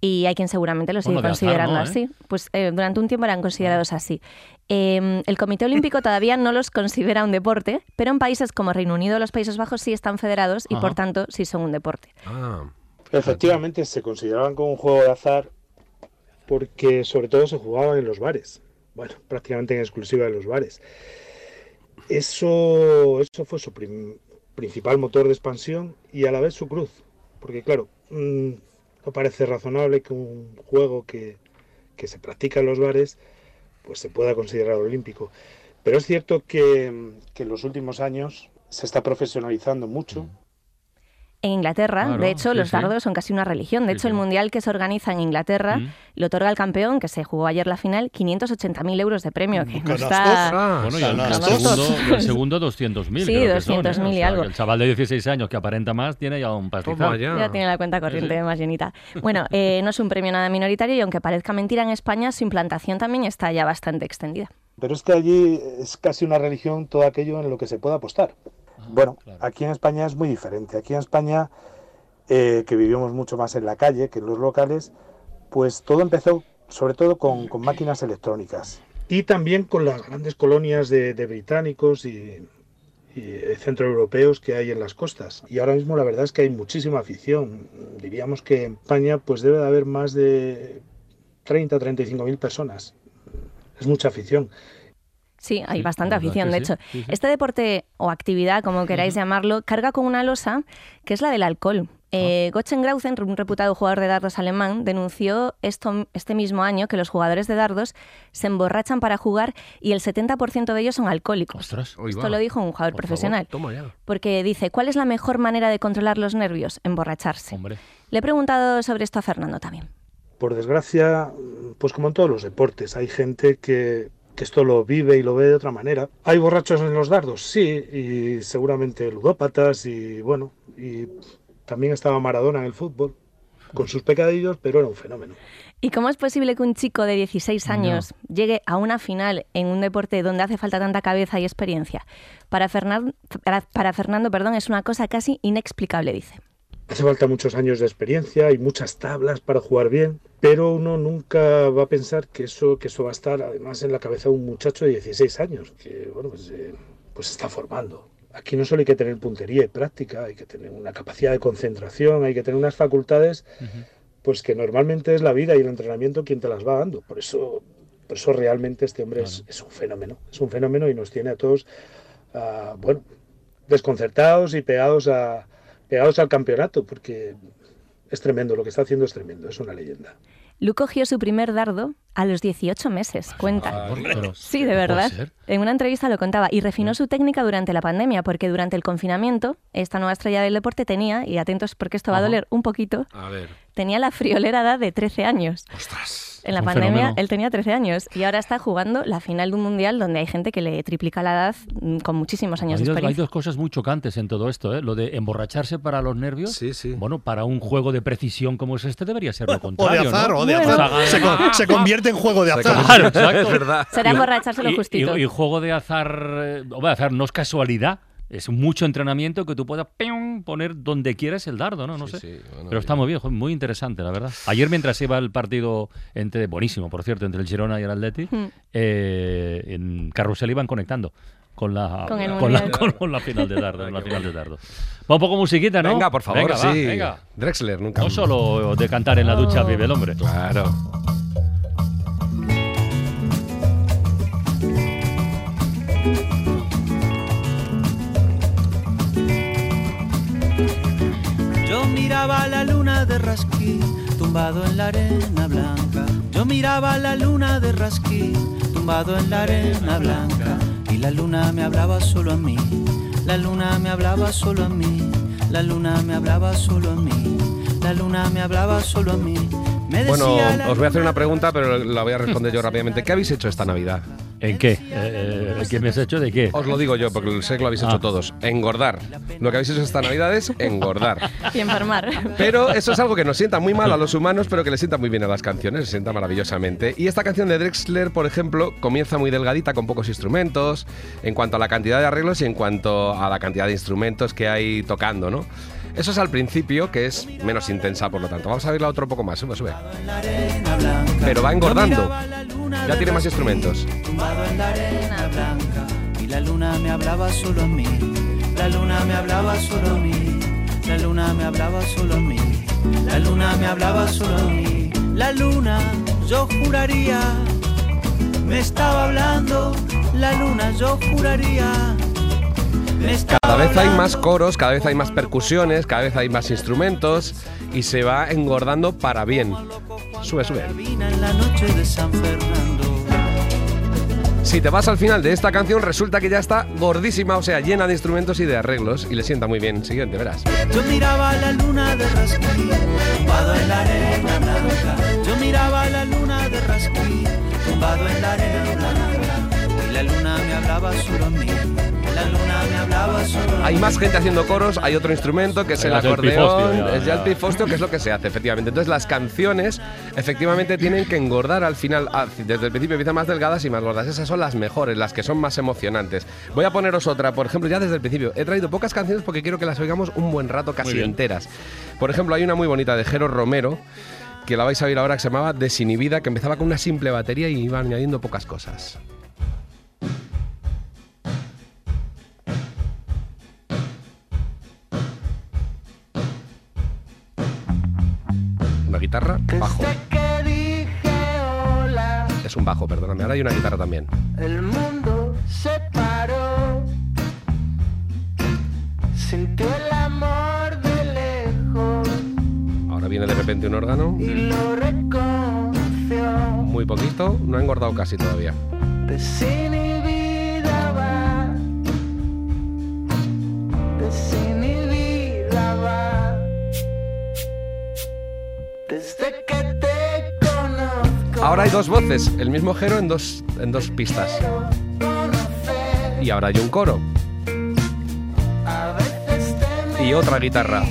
Speaker 11: y hay quien seguramente lo sigue
Speaker 9: Bueno, de azar
Speaker 11: considerando
Speaker 9: no, ¿eh?
Speaker 11: así. Pues eh, durante un tiempo eran considerados así. Eh, el Comité Olímpico todavía no los considera un deporte, pero en países como Reino Unido o los Países Bajos sí están federados y
Speaker 30: Ajá.
Speaker 11: por tanto sí son un deporte.
Speaker 5: Ah.
Speaker 30: Efectivamente, se consideraban como un juego de azar porque sobre todo se jugaba en los bares. Bueno, prácticamente en exclusiva de los bares. Eso, eso fue su principal motor de expansión y a la vez su cruz. Porque claro, mm, no parece razonable que un juego que, que se practica en los bares pues se pueda considerar olímpico. Pero es cierto que, que en los últimos años se está profesionalizando mucho.
Speaker 11: En Inglaterra,
Speaker 30: Claro,
Speaker 11: de hecho,
Speaker 30: sí,
Speaker 11: los
Speaker 30: sí.
Speaker 11: dardos son casi una religión. De
Speaker 30: Sí,
Speaker 11: hecho, el mundial que se organiza en Inglaterra
Speaker 9: Mm.
Speaker 11: le otorga al campeón, que se jugó ayer la final, 580.000 euros de premio, que no está...
Speaker 9: Bueno, y el, el segundo, el segundo 200.000.
Speaker 11: Sí,
Speaker 9: creo que son, ¿eh?
Speaker 11: 200.000 y
Speaker 9: O sea,
Speaker 11: algo.
Speaker 9: El chaval de 16 años que aparenta más tiene ya un pastizal.
Speaker 11: Ya tiene la cuenta corriente
Speaker 9: Sí, sí.
Speaker 11: más llenita. Bueno, eh, no es un premio nada minoritario y aunque parezca mentira en España, su implantación también está ya bastante extendida.
Speaker 30: Pero es que allí es casi una religión todo aquello en lo que se puede apostar. Bueno, aquí en España es muy diferente. Aquí en España, eh, que vivimos mucho más en la calle que en los locales, pues todo empezó sobre todo con, con máquinas electrónicas. Y también con las grandes colonias de, de británicos y, y, eh, centroeuropeos que hay en las costas. Y ahora mismo la verdad es que hay muchísima afición. Diríamos que en España pues debe de haber más de 30 o 35 mil personas. Es mucha afición.
Speaker 11: Sí, hay bastante afición. De
Speaker 30: sí,
Speaker 11: hecho,
Speaker 30: sí, sí.
Speaker 11: este deporte o actividad, como queráis llamarlo, carga con una losa que es la del alcohol. Eh, Gotchengrauzen, un reputado jugador de dardos alemán, denunció esto, este mismo año que los jugadores de dardos se emborrachan para jugar y el 70% de ellos son alcohólicos. Esto lo dijo un jugador profesional. Porque dice, ¿cuál es la mejor manera de controlar los nervios? Emborracharse. Le he preguntado sobre esto a Fernando también.
Speaker 30: Por desgracia, pues como en todos los deportes, hay gente que, que esto lo vive y lo ve de otra manera. ¿Hay borrachos en los dardos? Sí, y seguramente ludópatas y bueno, y también estaba Maradona en el fútbol, con sus pecadillos, pero era un fenómeno.
Speaker 11: ¿Y cómo es posible que un chico de 16 años llegue a una final en un deporte donde hace falta tanta cabeza y experiencia? Para, Fernan- para, para Fernando perdón, es una cosa casi inexplicable, dice.
Speaker 30: Hace falta muchos años de experiencia y muchas tablas para jugar bien, pero uno nunca va a pensar que eso, que eso va a estar además en la cabeza de un muchacho de 16 años, que bueno, pues, eh, pues está formando. Aquí no solo hay que tener puntería y práctica, hay que tener una capacidad de concentración, hay que tener unas facultades, pues que normalmente es la vida y el entrenamiento quien te las va dando. Por eso, por eso realmente este hombre es, es un fenómeno, es un fenómeno y nos tiene a todos, ah, bueno, desconcertados y pegados a pegados al campeonato, porque es tremendo, lo que está haciendo es tremendo, es una leyenda.
Speaker 11: Lu cogió su primer dardo a los 18 meses, cuenta.
Speaker 9: Pero-
Speaker 11: Sí, de
Speaker 9: ¿puede
Speaker 11: verdad. En una entrevista lo contaba y refinó su técnica durante la pandemia, porque durante el confinamiento, esta nueva estrella del deporte tenía, y atentos porque esto va a doler un poquito,
Speaker 5: A ver.
Speaker 11: tenía la friolera edad de 13 años. En la
Speaker 9: Un
Speaker 11: pandemia
Speaker 9: fenómeno.
Speaker 11: él tenía 13 años y ahora está jugando la final de un mundial donde hay gente que le triplica la edad mm, con muchísimos años
Speaker 9: Hay
Speaker 11: de
Speaker 9: dos, hay
Speaker 11: experiencia.
Speaker 9: dos cosas muy chocantes en todo esto, ¿eh? Lo de emborracharse para los nervios. Bueno, para un juego de precisión como es este debería ser lo
Speaker 6: O de
Speaker 9: contrario.
Speaker 6: azar,
Speaker 9: ¿no?
Speaker 6: o de azar. Se,
Speaker 9: ganar-
Speaker 6: con- se convierte en juego de azar.
Speaker 9: Claro, exacto.
Speaker 5: Es verdad.
Speaker 11: Será
Speaker 9: Y-
Speaker 11: emborracharse lo
Speaker 9: y-
Speaker 11: justito.
Speaker 9: Y, y juego de azar, eh, o de azar no es casualidad. Es mucho entrenamiento que tú puedas ¡pium! poner donde quieras el dardo, ¿no? No sé. Pero está muy bien, muy interesante, la verdad. Ayer mientras iba el partido entre, buenísimo, por cierto, entre el Girona y el Atleti,
Speaker 11: Hmm.
Speaker 9: eh, en Carrusel iban conectando con la,
Speaker 11: Con el
Speaker 9: con la, con la final de dardo. la final de dardo. Va un poco musiquita, ¿no?
Speaker 5: Venga, por favor,
Speaker 9: Venga, va,
Speaker 5: sí.
Speaker 9: venga.
Speaker 5: Drexler, nunca.
Speaker 9: No solo de cantar en la ducha vive el hombre.
Speaker 5: Claro.
Speaker 31: Miraba la luna de Rasquí, tumbado en la arena blanca. Yo miraba la luna de Rasquí, tumbado en la arena blanca. Y la luna me hablaba solo a mí, la luna me hablaba solo a mí, la luna me hablaba solo a mí, la luna me hablaba solo a mí. Me
Speaker 5: Bueno, os voy a hacer una pregunta, pero la voy a responder yo rápidamente. ¿Qué habéis hecho esta Navidad?
Speaker 9: ¿En qué? Eh, ¿Qué me has hecho de qué?
Speaker 5: Os lo digo yo, porque sé que lo habéis hecho
Speaker 9: Ah.
Speaker 5: todos. Engordar. Lo que habéis hecho esta Navidad es engordar.
Speaker 11: Y enfermar.
Speaker 5: Pero eso es algo que nos sienta muy mal a los humanos, pero que le sienta muy bien a las canciones, se sienta maravillosamente. Y esta canción de Drexler, por ejemplo, comienza muy delgadita con pocos instrumentos, en cuanto a la cantidad de arreglos y en cuanto a la cantidad de instrumentos que hay tocando, ¿no? Eso es al principio, que es menos intensa, por lo tanto. Vamos a verla otro poco más, sube, sube. Pero va engordando. Ya tiene más instrumentos.
Speaker 31: y la luna me hablaba solo a mí, la luna me hablaba solo a mí, la luna me hablaba solo a mí, la luna me hablaba solo a mí, la luna yo juraría me estaba hablando, la luna yo juraría
Speaker 5: Cada vez hay más coros, cada vez hay más percusiones, cada vez hay más instrumentos y se va engordando para bien. Sube, sube. Si te vas al final de esta canción, resulta que ya está gordísima, o sea, llena de instrumentos y de arreglos, y le sienta muy bien. Siguiente, verás.
Speaker 31: Yo miraba la luna de Rasquí, tumbado en la arena blanca. Yo miraba la luna de Rasquí, tumbado en la arena blanca. Y la luna me hablaba a mí,
Speaker 5: Hay más gente haciendo coros, hay otro instrumento que es el acordeón,
Speaker 9: ya,
Speaker 5: es ya el pifostio, que es lo que se hace, efectivamente. Entonces las canciones, efectivamente, tienen que engordar al final. Ah, Desde el principio empiezan más delgadas y más gordas. Esas son las mejores, las que son más emocionantes. Voy a poneros otra, por ejemplo, ya desde el principio. He traído pocas canciones porque quiero que las oigamos un buen rato, casi enteras. Por ejemplo, hay una muy bonita de Jero Romero, que la vais a oír ahora, que se llamaba Desinhibida, que empezaba con una simple batería y iba añadiendo pocas cosas. Guitarra, bajo.
Speaker 31: Dije hola,
Speaker 5: Es un bajo, perdóname. Ahora hay una guitarra también.
Speaker 31: el mundo se paró. Sintió el amor de lejos
Speaker 5: Ahora viene de repente un órgano.
Speaker 31: y lo reconoció.
Speaker 5: Muy poquito. No ha engordado casi todavía. Ahora hay dos voces. El mismo Jero en dos, en dos pistas. Y ahora hay un coro. Y otra guitarra.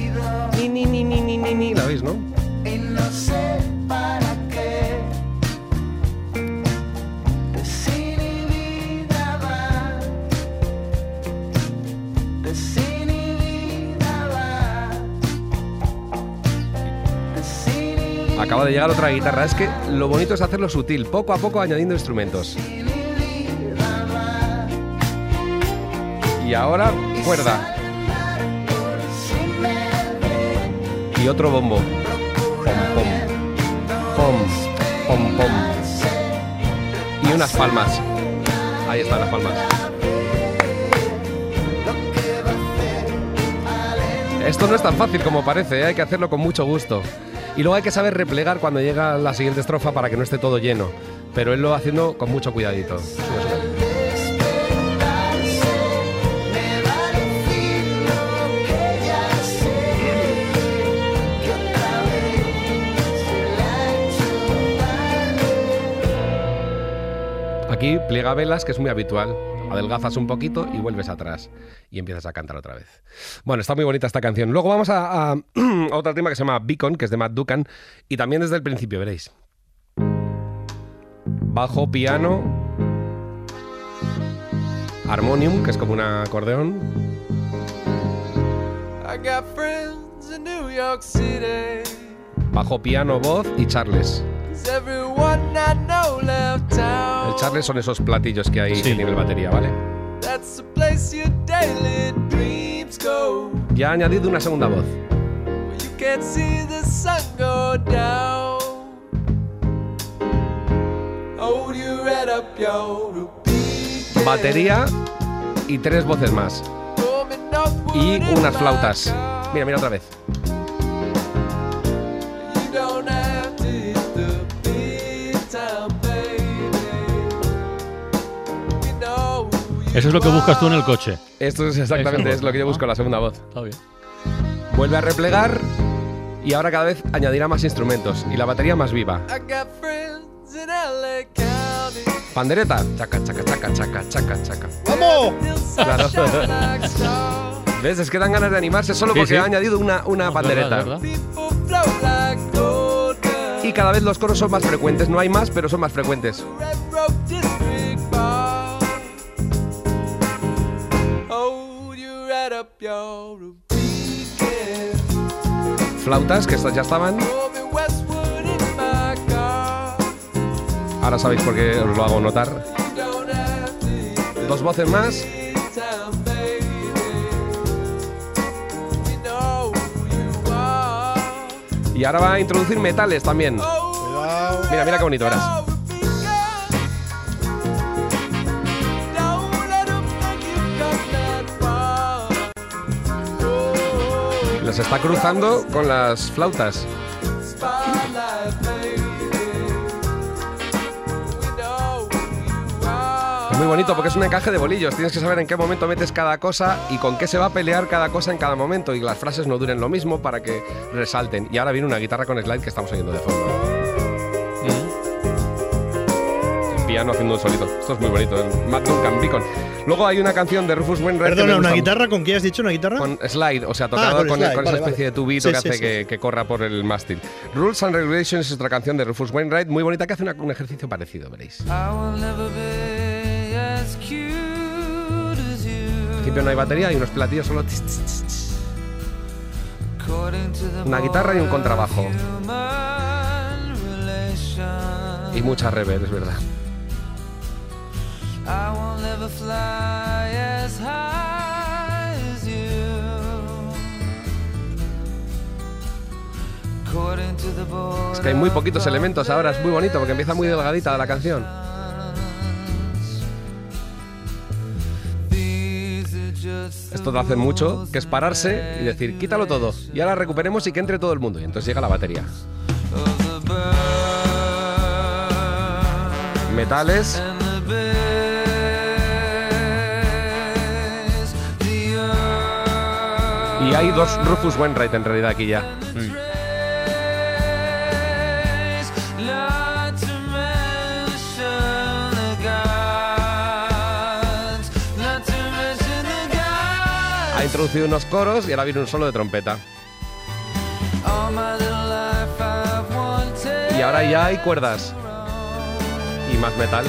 Speaker 5: Acaba de llegar otra guitarra. Es que lo bonito es hacerlo sutil, poco a poco añadiendo instrumentos. Y ahora cuerda. Y otro bombo. Pom, pom. Pom, pom. Y unas palmas. Ahí están las palmas. Esto no es tan fácil como parece, ¿eh? hay que hacerlo con mucho gusto. Y luego hay que saber replegar cuando llega la siguiente estrofa para que no esté todo lleno. Pero él lo va haciendo con mucho cuidadito. Aquí pliega velas, que es muy habitual. Adelgazas un poquito y vuelves atrás. Y empiezas a cantar otra vez. Bueno, está muy bonita esta canción. Luego vamos a, a otro tema que se llama Beacon, que es de Matt Dukan. Y también desde el principio, veréis. Bajo, piano. Harmonium, que es como un acordeón.
Speaker 26: I got friends in New York City.
Speaker 5: Bajo, piano, voz y charles. El charles son esos platillos que hay que tiene el batería, ¿vale?
Speaker 26: That's the place your daily dreams go.
Speaker 5: Ya ha añadido una segunda voz.
Speaker 26: Where you can't see the sun go down. Hold your head up, yo.
Speaker 5: Batería y tres voces más. Y unas flautas. Mira, mira otra vez.
Speaker 9: Eso es lo que buscas tú en el coche.
Speaker 5: Esto es exactamente es lo que yo busco, la segunda voz.
Speaker 9: Está bien.
Speaker 5: Vuelve a replegar y ahora cada vez añadirá más instrumentos y la batería más viva. Pandereta, chaca, chaca, chaca, chaca, chaca, chaca.
Speaker 6: ¡Vamos!
Speaker 5: Claro. ¿Ves? Es que dan ganas de animarse solo
Speaker 9: Sí,
Speaker 5: porque
Speaker 9: sí.
Speaker 5: ha añadido una, una
Speaker 9: No,
Speaker 5: pandereta.
Speaker 9: verdad, verdad.
Speaker 5: Y cada vez los coros son más frecuentes. No hay más, pero son más frecuentes. Flautas, que estas ya estaban. Ahora sabéis por qué os lo hago notar. Dos voces más. Y ahora va a introducir metales también. Mira, mira qué bonito, verás. Los está cruzando con las flautas. muy bonito porque es un encaje de bolillos. Tienes que saber en qué momento metes cada cosa y con qué se va a pelear cada cosa en cada momento. Y las frases no duren lo mismo para que resalten. Y ahora viene una guitarra con slide que estamos oyendo de fondo. Piano haciendo un solito. Esto es muy bonito. El Matt Duncan Beacon. Luego hay una canción de Rufus Wainwright. que me
Speaker 6: Perdona, ¿una
Speaker 5: gusta
Speaker 6: guitarra con qué has dicho? ¿Una guitarra?
Speaker 5: Con slide, o sea, tocado
Speaker 6: Ah, con
Speaker 5: con,
Speaker 6: slide,
Speaker 5: con esa especie
Speaker 6: vale.
Speaker 5: de tubito
Speaker 6: Sí,
Speaker 5: que
Speaker 6: sí,
Speaker 5: hace
Speaker 6: sí.
Speaker 5: Que, que corra por el mástil. Rules and Regulations es otra canción de Rufus Wainwright, muy bonita, que hace una- un ejercicio parecido, veréis. Al principio no hay batería, hay unos platillos solo. Una guitarra y un contrabajo. Y mucha reverb, es verdad. Es que hay muy poquitos elementos ahora, es muy bonito porque empieza muy delgadita la canción. Esto te hace mucho, que es pararse y decir, quítalo todo. Y ahora recuperemos y que entre todo el mundo. Y entonces llega la batería. Metales, y hay dos Rufus Wainwright en realidad aquí ya.
Speaker 26: gods.
Speaker 5: Ha introducido unos coros y ahora viene un solo de trompeta. Y ahora ya hay cuerdas. Y más metal.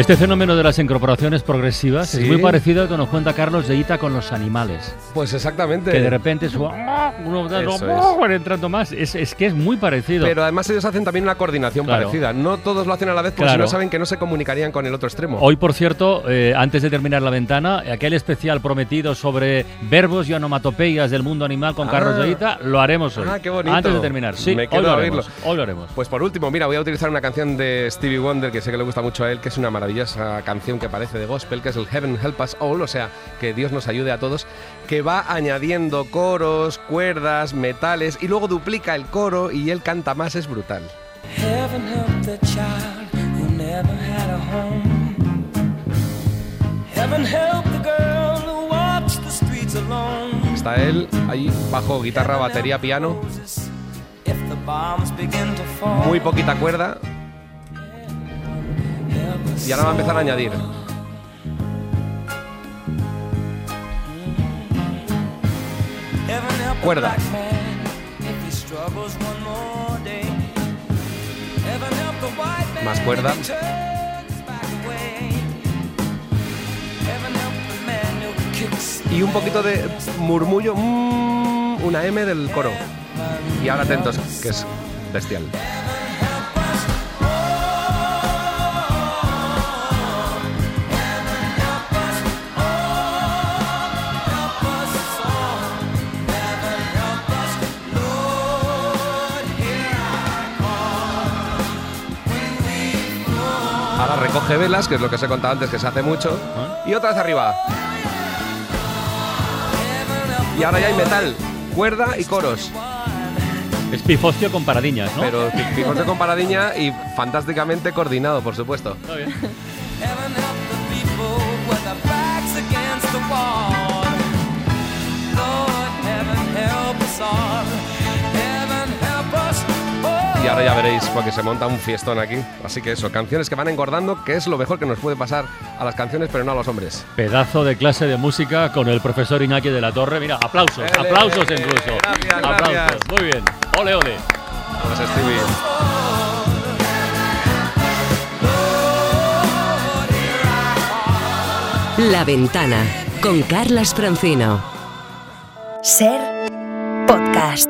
Speaker 9: Este fenómeno de las incorporaciones progresivas
Speaker 5: Sí.
Speaker 9: es muy parecido al que nos cuenta Carlos de Ita con los animales.
Speaker 5: Pues exactamente.
Speaker 9: Que de repente su- uno los-
Speaker 5: Eso
Speaker 9: van entrando más. Es, es que es muy parecido.
Speaker 5: Pero además ellos hacen también una coordinación
Speaker 9: Claro.
Speaker 5: parecida. No todos lo hacen a la vez porque
Speaker 9: Claro.
Speaker 5: si no saben que no se comunicarían con el otro extremo.
Speaker 9: Hoy, por cierto, eh, antes de terminar la ventana, aquel especial prometido sobre verbos y onomatopeyas del mundo animal con
Speaker 5: Ah.
Speaker 9: Carlos de Ita, lo haremos hoy.
Speaker 5: Ah, qué bonito.
Speaker 9: Antes de terminar. Sí,
Speaker 5: Me quedo
Speaker 9: hoy lo
Speaker 5: a
Speaker 9: haremos. Hoy lo haremos.
Speaker 5: Pues por último, mira, voy a utilizar una canción de Stevie Wonder que sé que le gusta mucho a él, que es una maravilla. Maravillosa canción que parece de gospel, que es el Heaven Help Us All, o sea, que Dios nos ayude a todos, que va añadiendo coros, cuerdas, metales y luego duplica el coro y él canta más, es brutal.
Speaker 31: Heaven help the child who never had a home. Heaven help the girl who walks the streets alone.
Speaker 5: Está él ahí bajo guitarra, batería, piano, muy poquita cuerda y ahora va a empezar a añadir. Cuerda. Más cuerda. Y un poquito de murmullo, mm, una M del coro. Y ahora atentos, que es bestial. Recoge velas, que es lo que os he contado antes, que se hace mucho. Y otra vez arriba. Y ahora ya hay metal, cuerda y coros.
Speaker 9: Es pifostio con paradiñas, ¿no?
Speaker 5: Pero pifostio con paradiña y fantásticamente coordinado, por supuesto.
Speaker 31: Help
Speaker 5: Y ahora ya veréis, porque se monta un fiestón aquí. Así que eso, canciones que van engordando, que es lo mejor que nos puede pasar a las canciones, pero no a los hombres.
Speaker 9: Pedazo de clase de música con el profesor Iñaki de la Torre. Mira, aplausos,
Speaker 5: Ele,
Speaker 9: aplausos incluso.
Speaker 5: gracias,
Speaker 9: aplausos.
Speaker 5: gracias.
Speaker 9: Muy bien. Ole, ole.
Speaker 5: Vamos, Stevie.
Speaker 32: La Ventana con Carlas Francino.
Speaker 1: Ser podcast.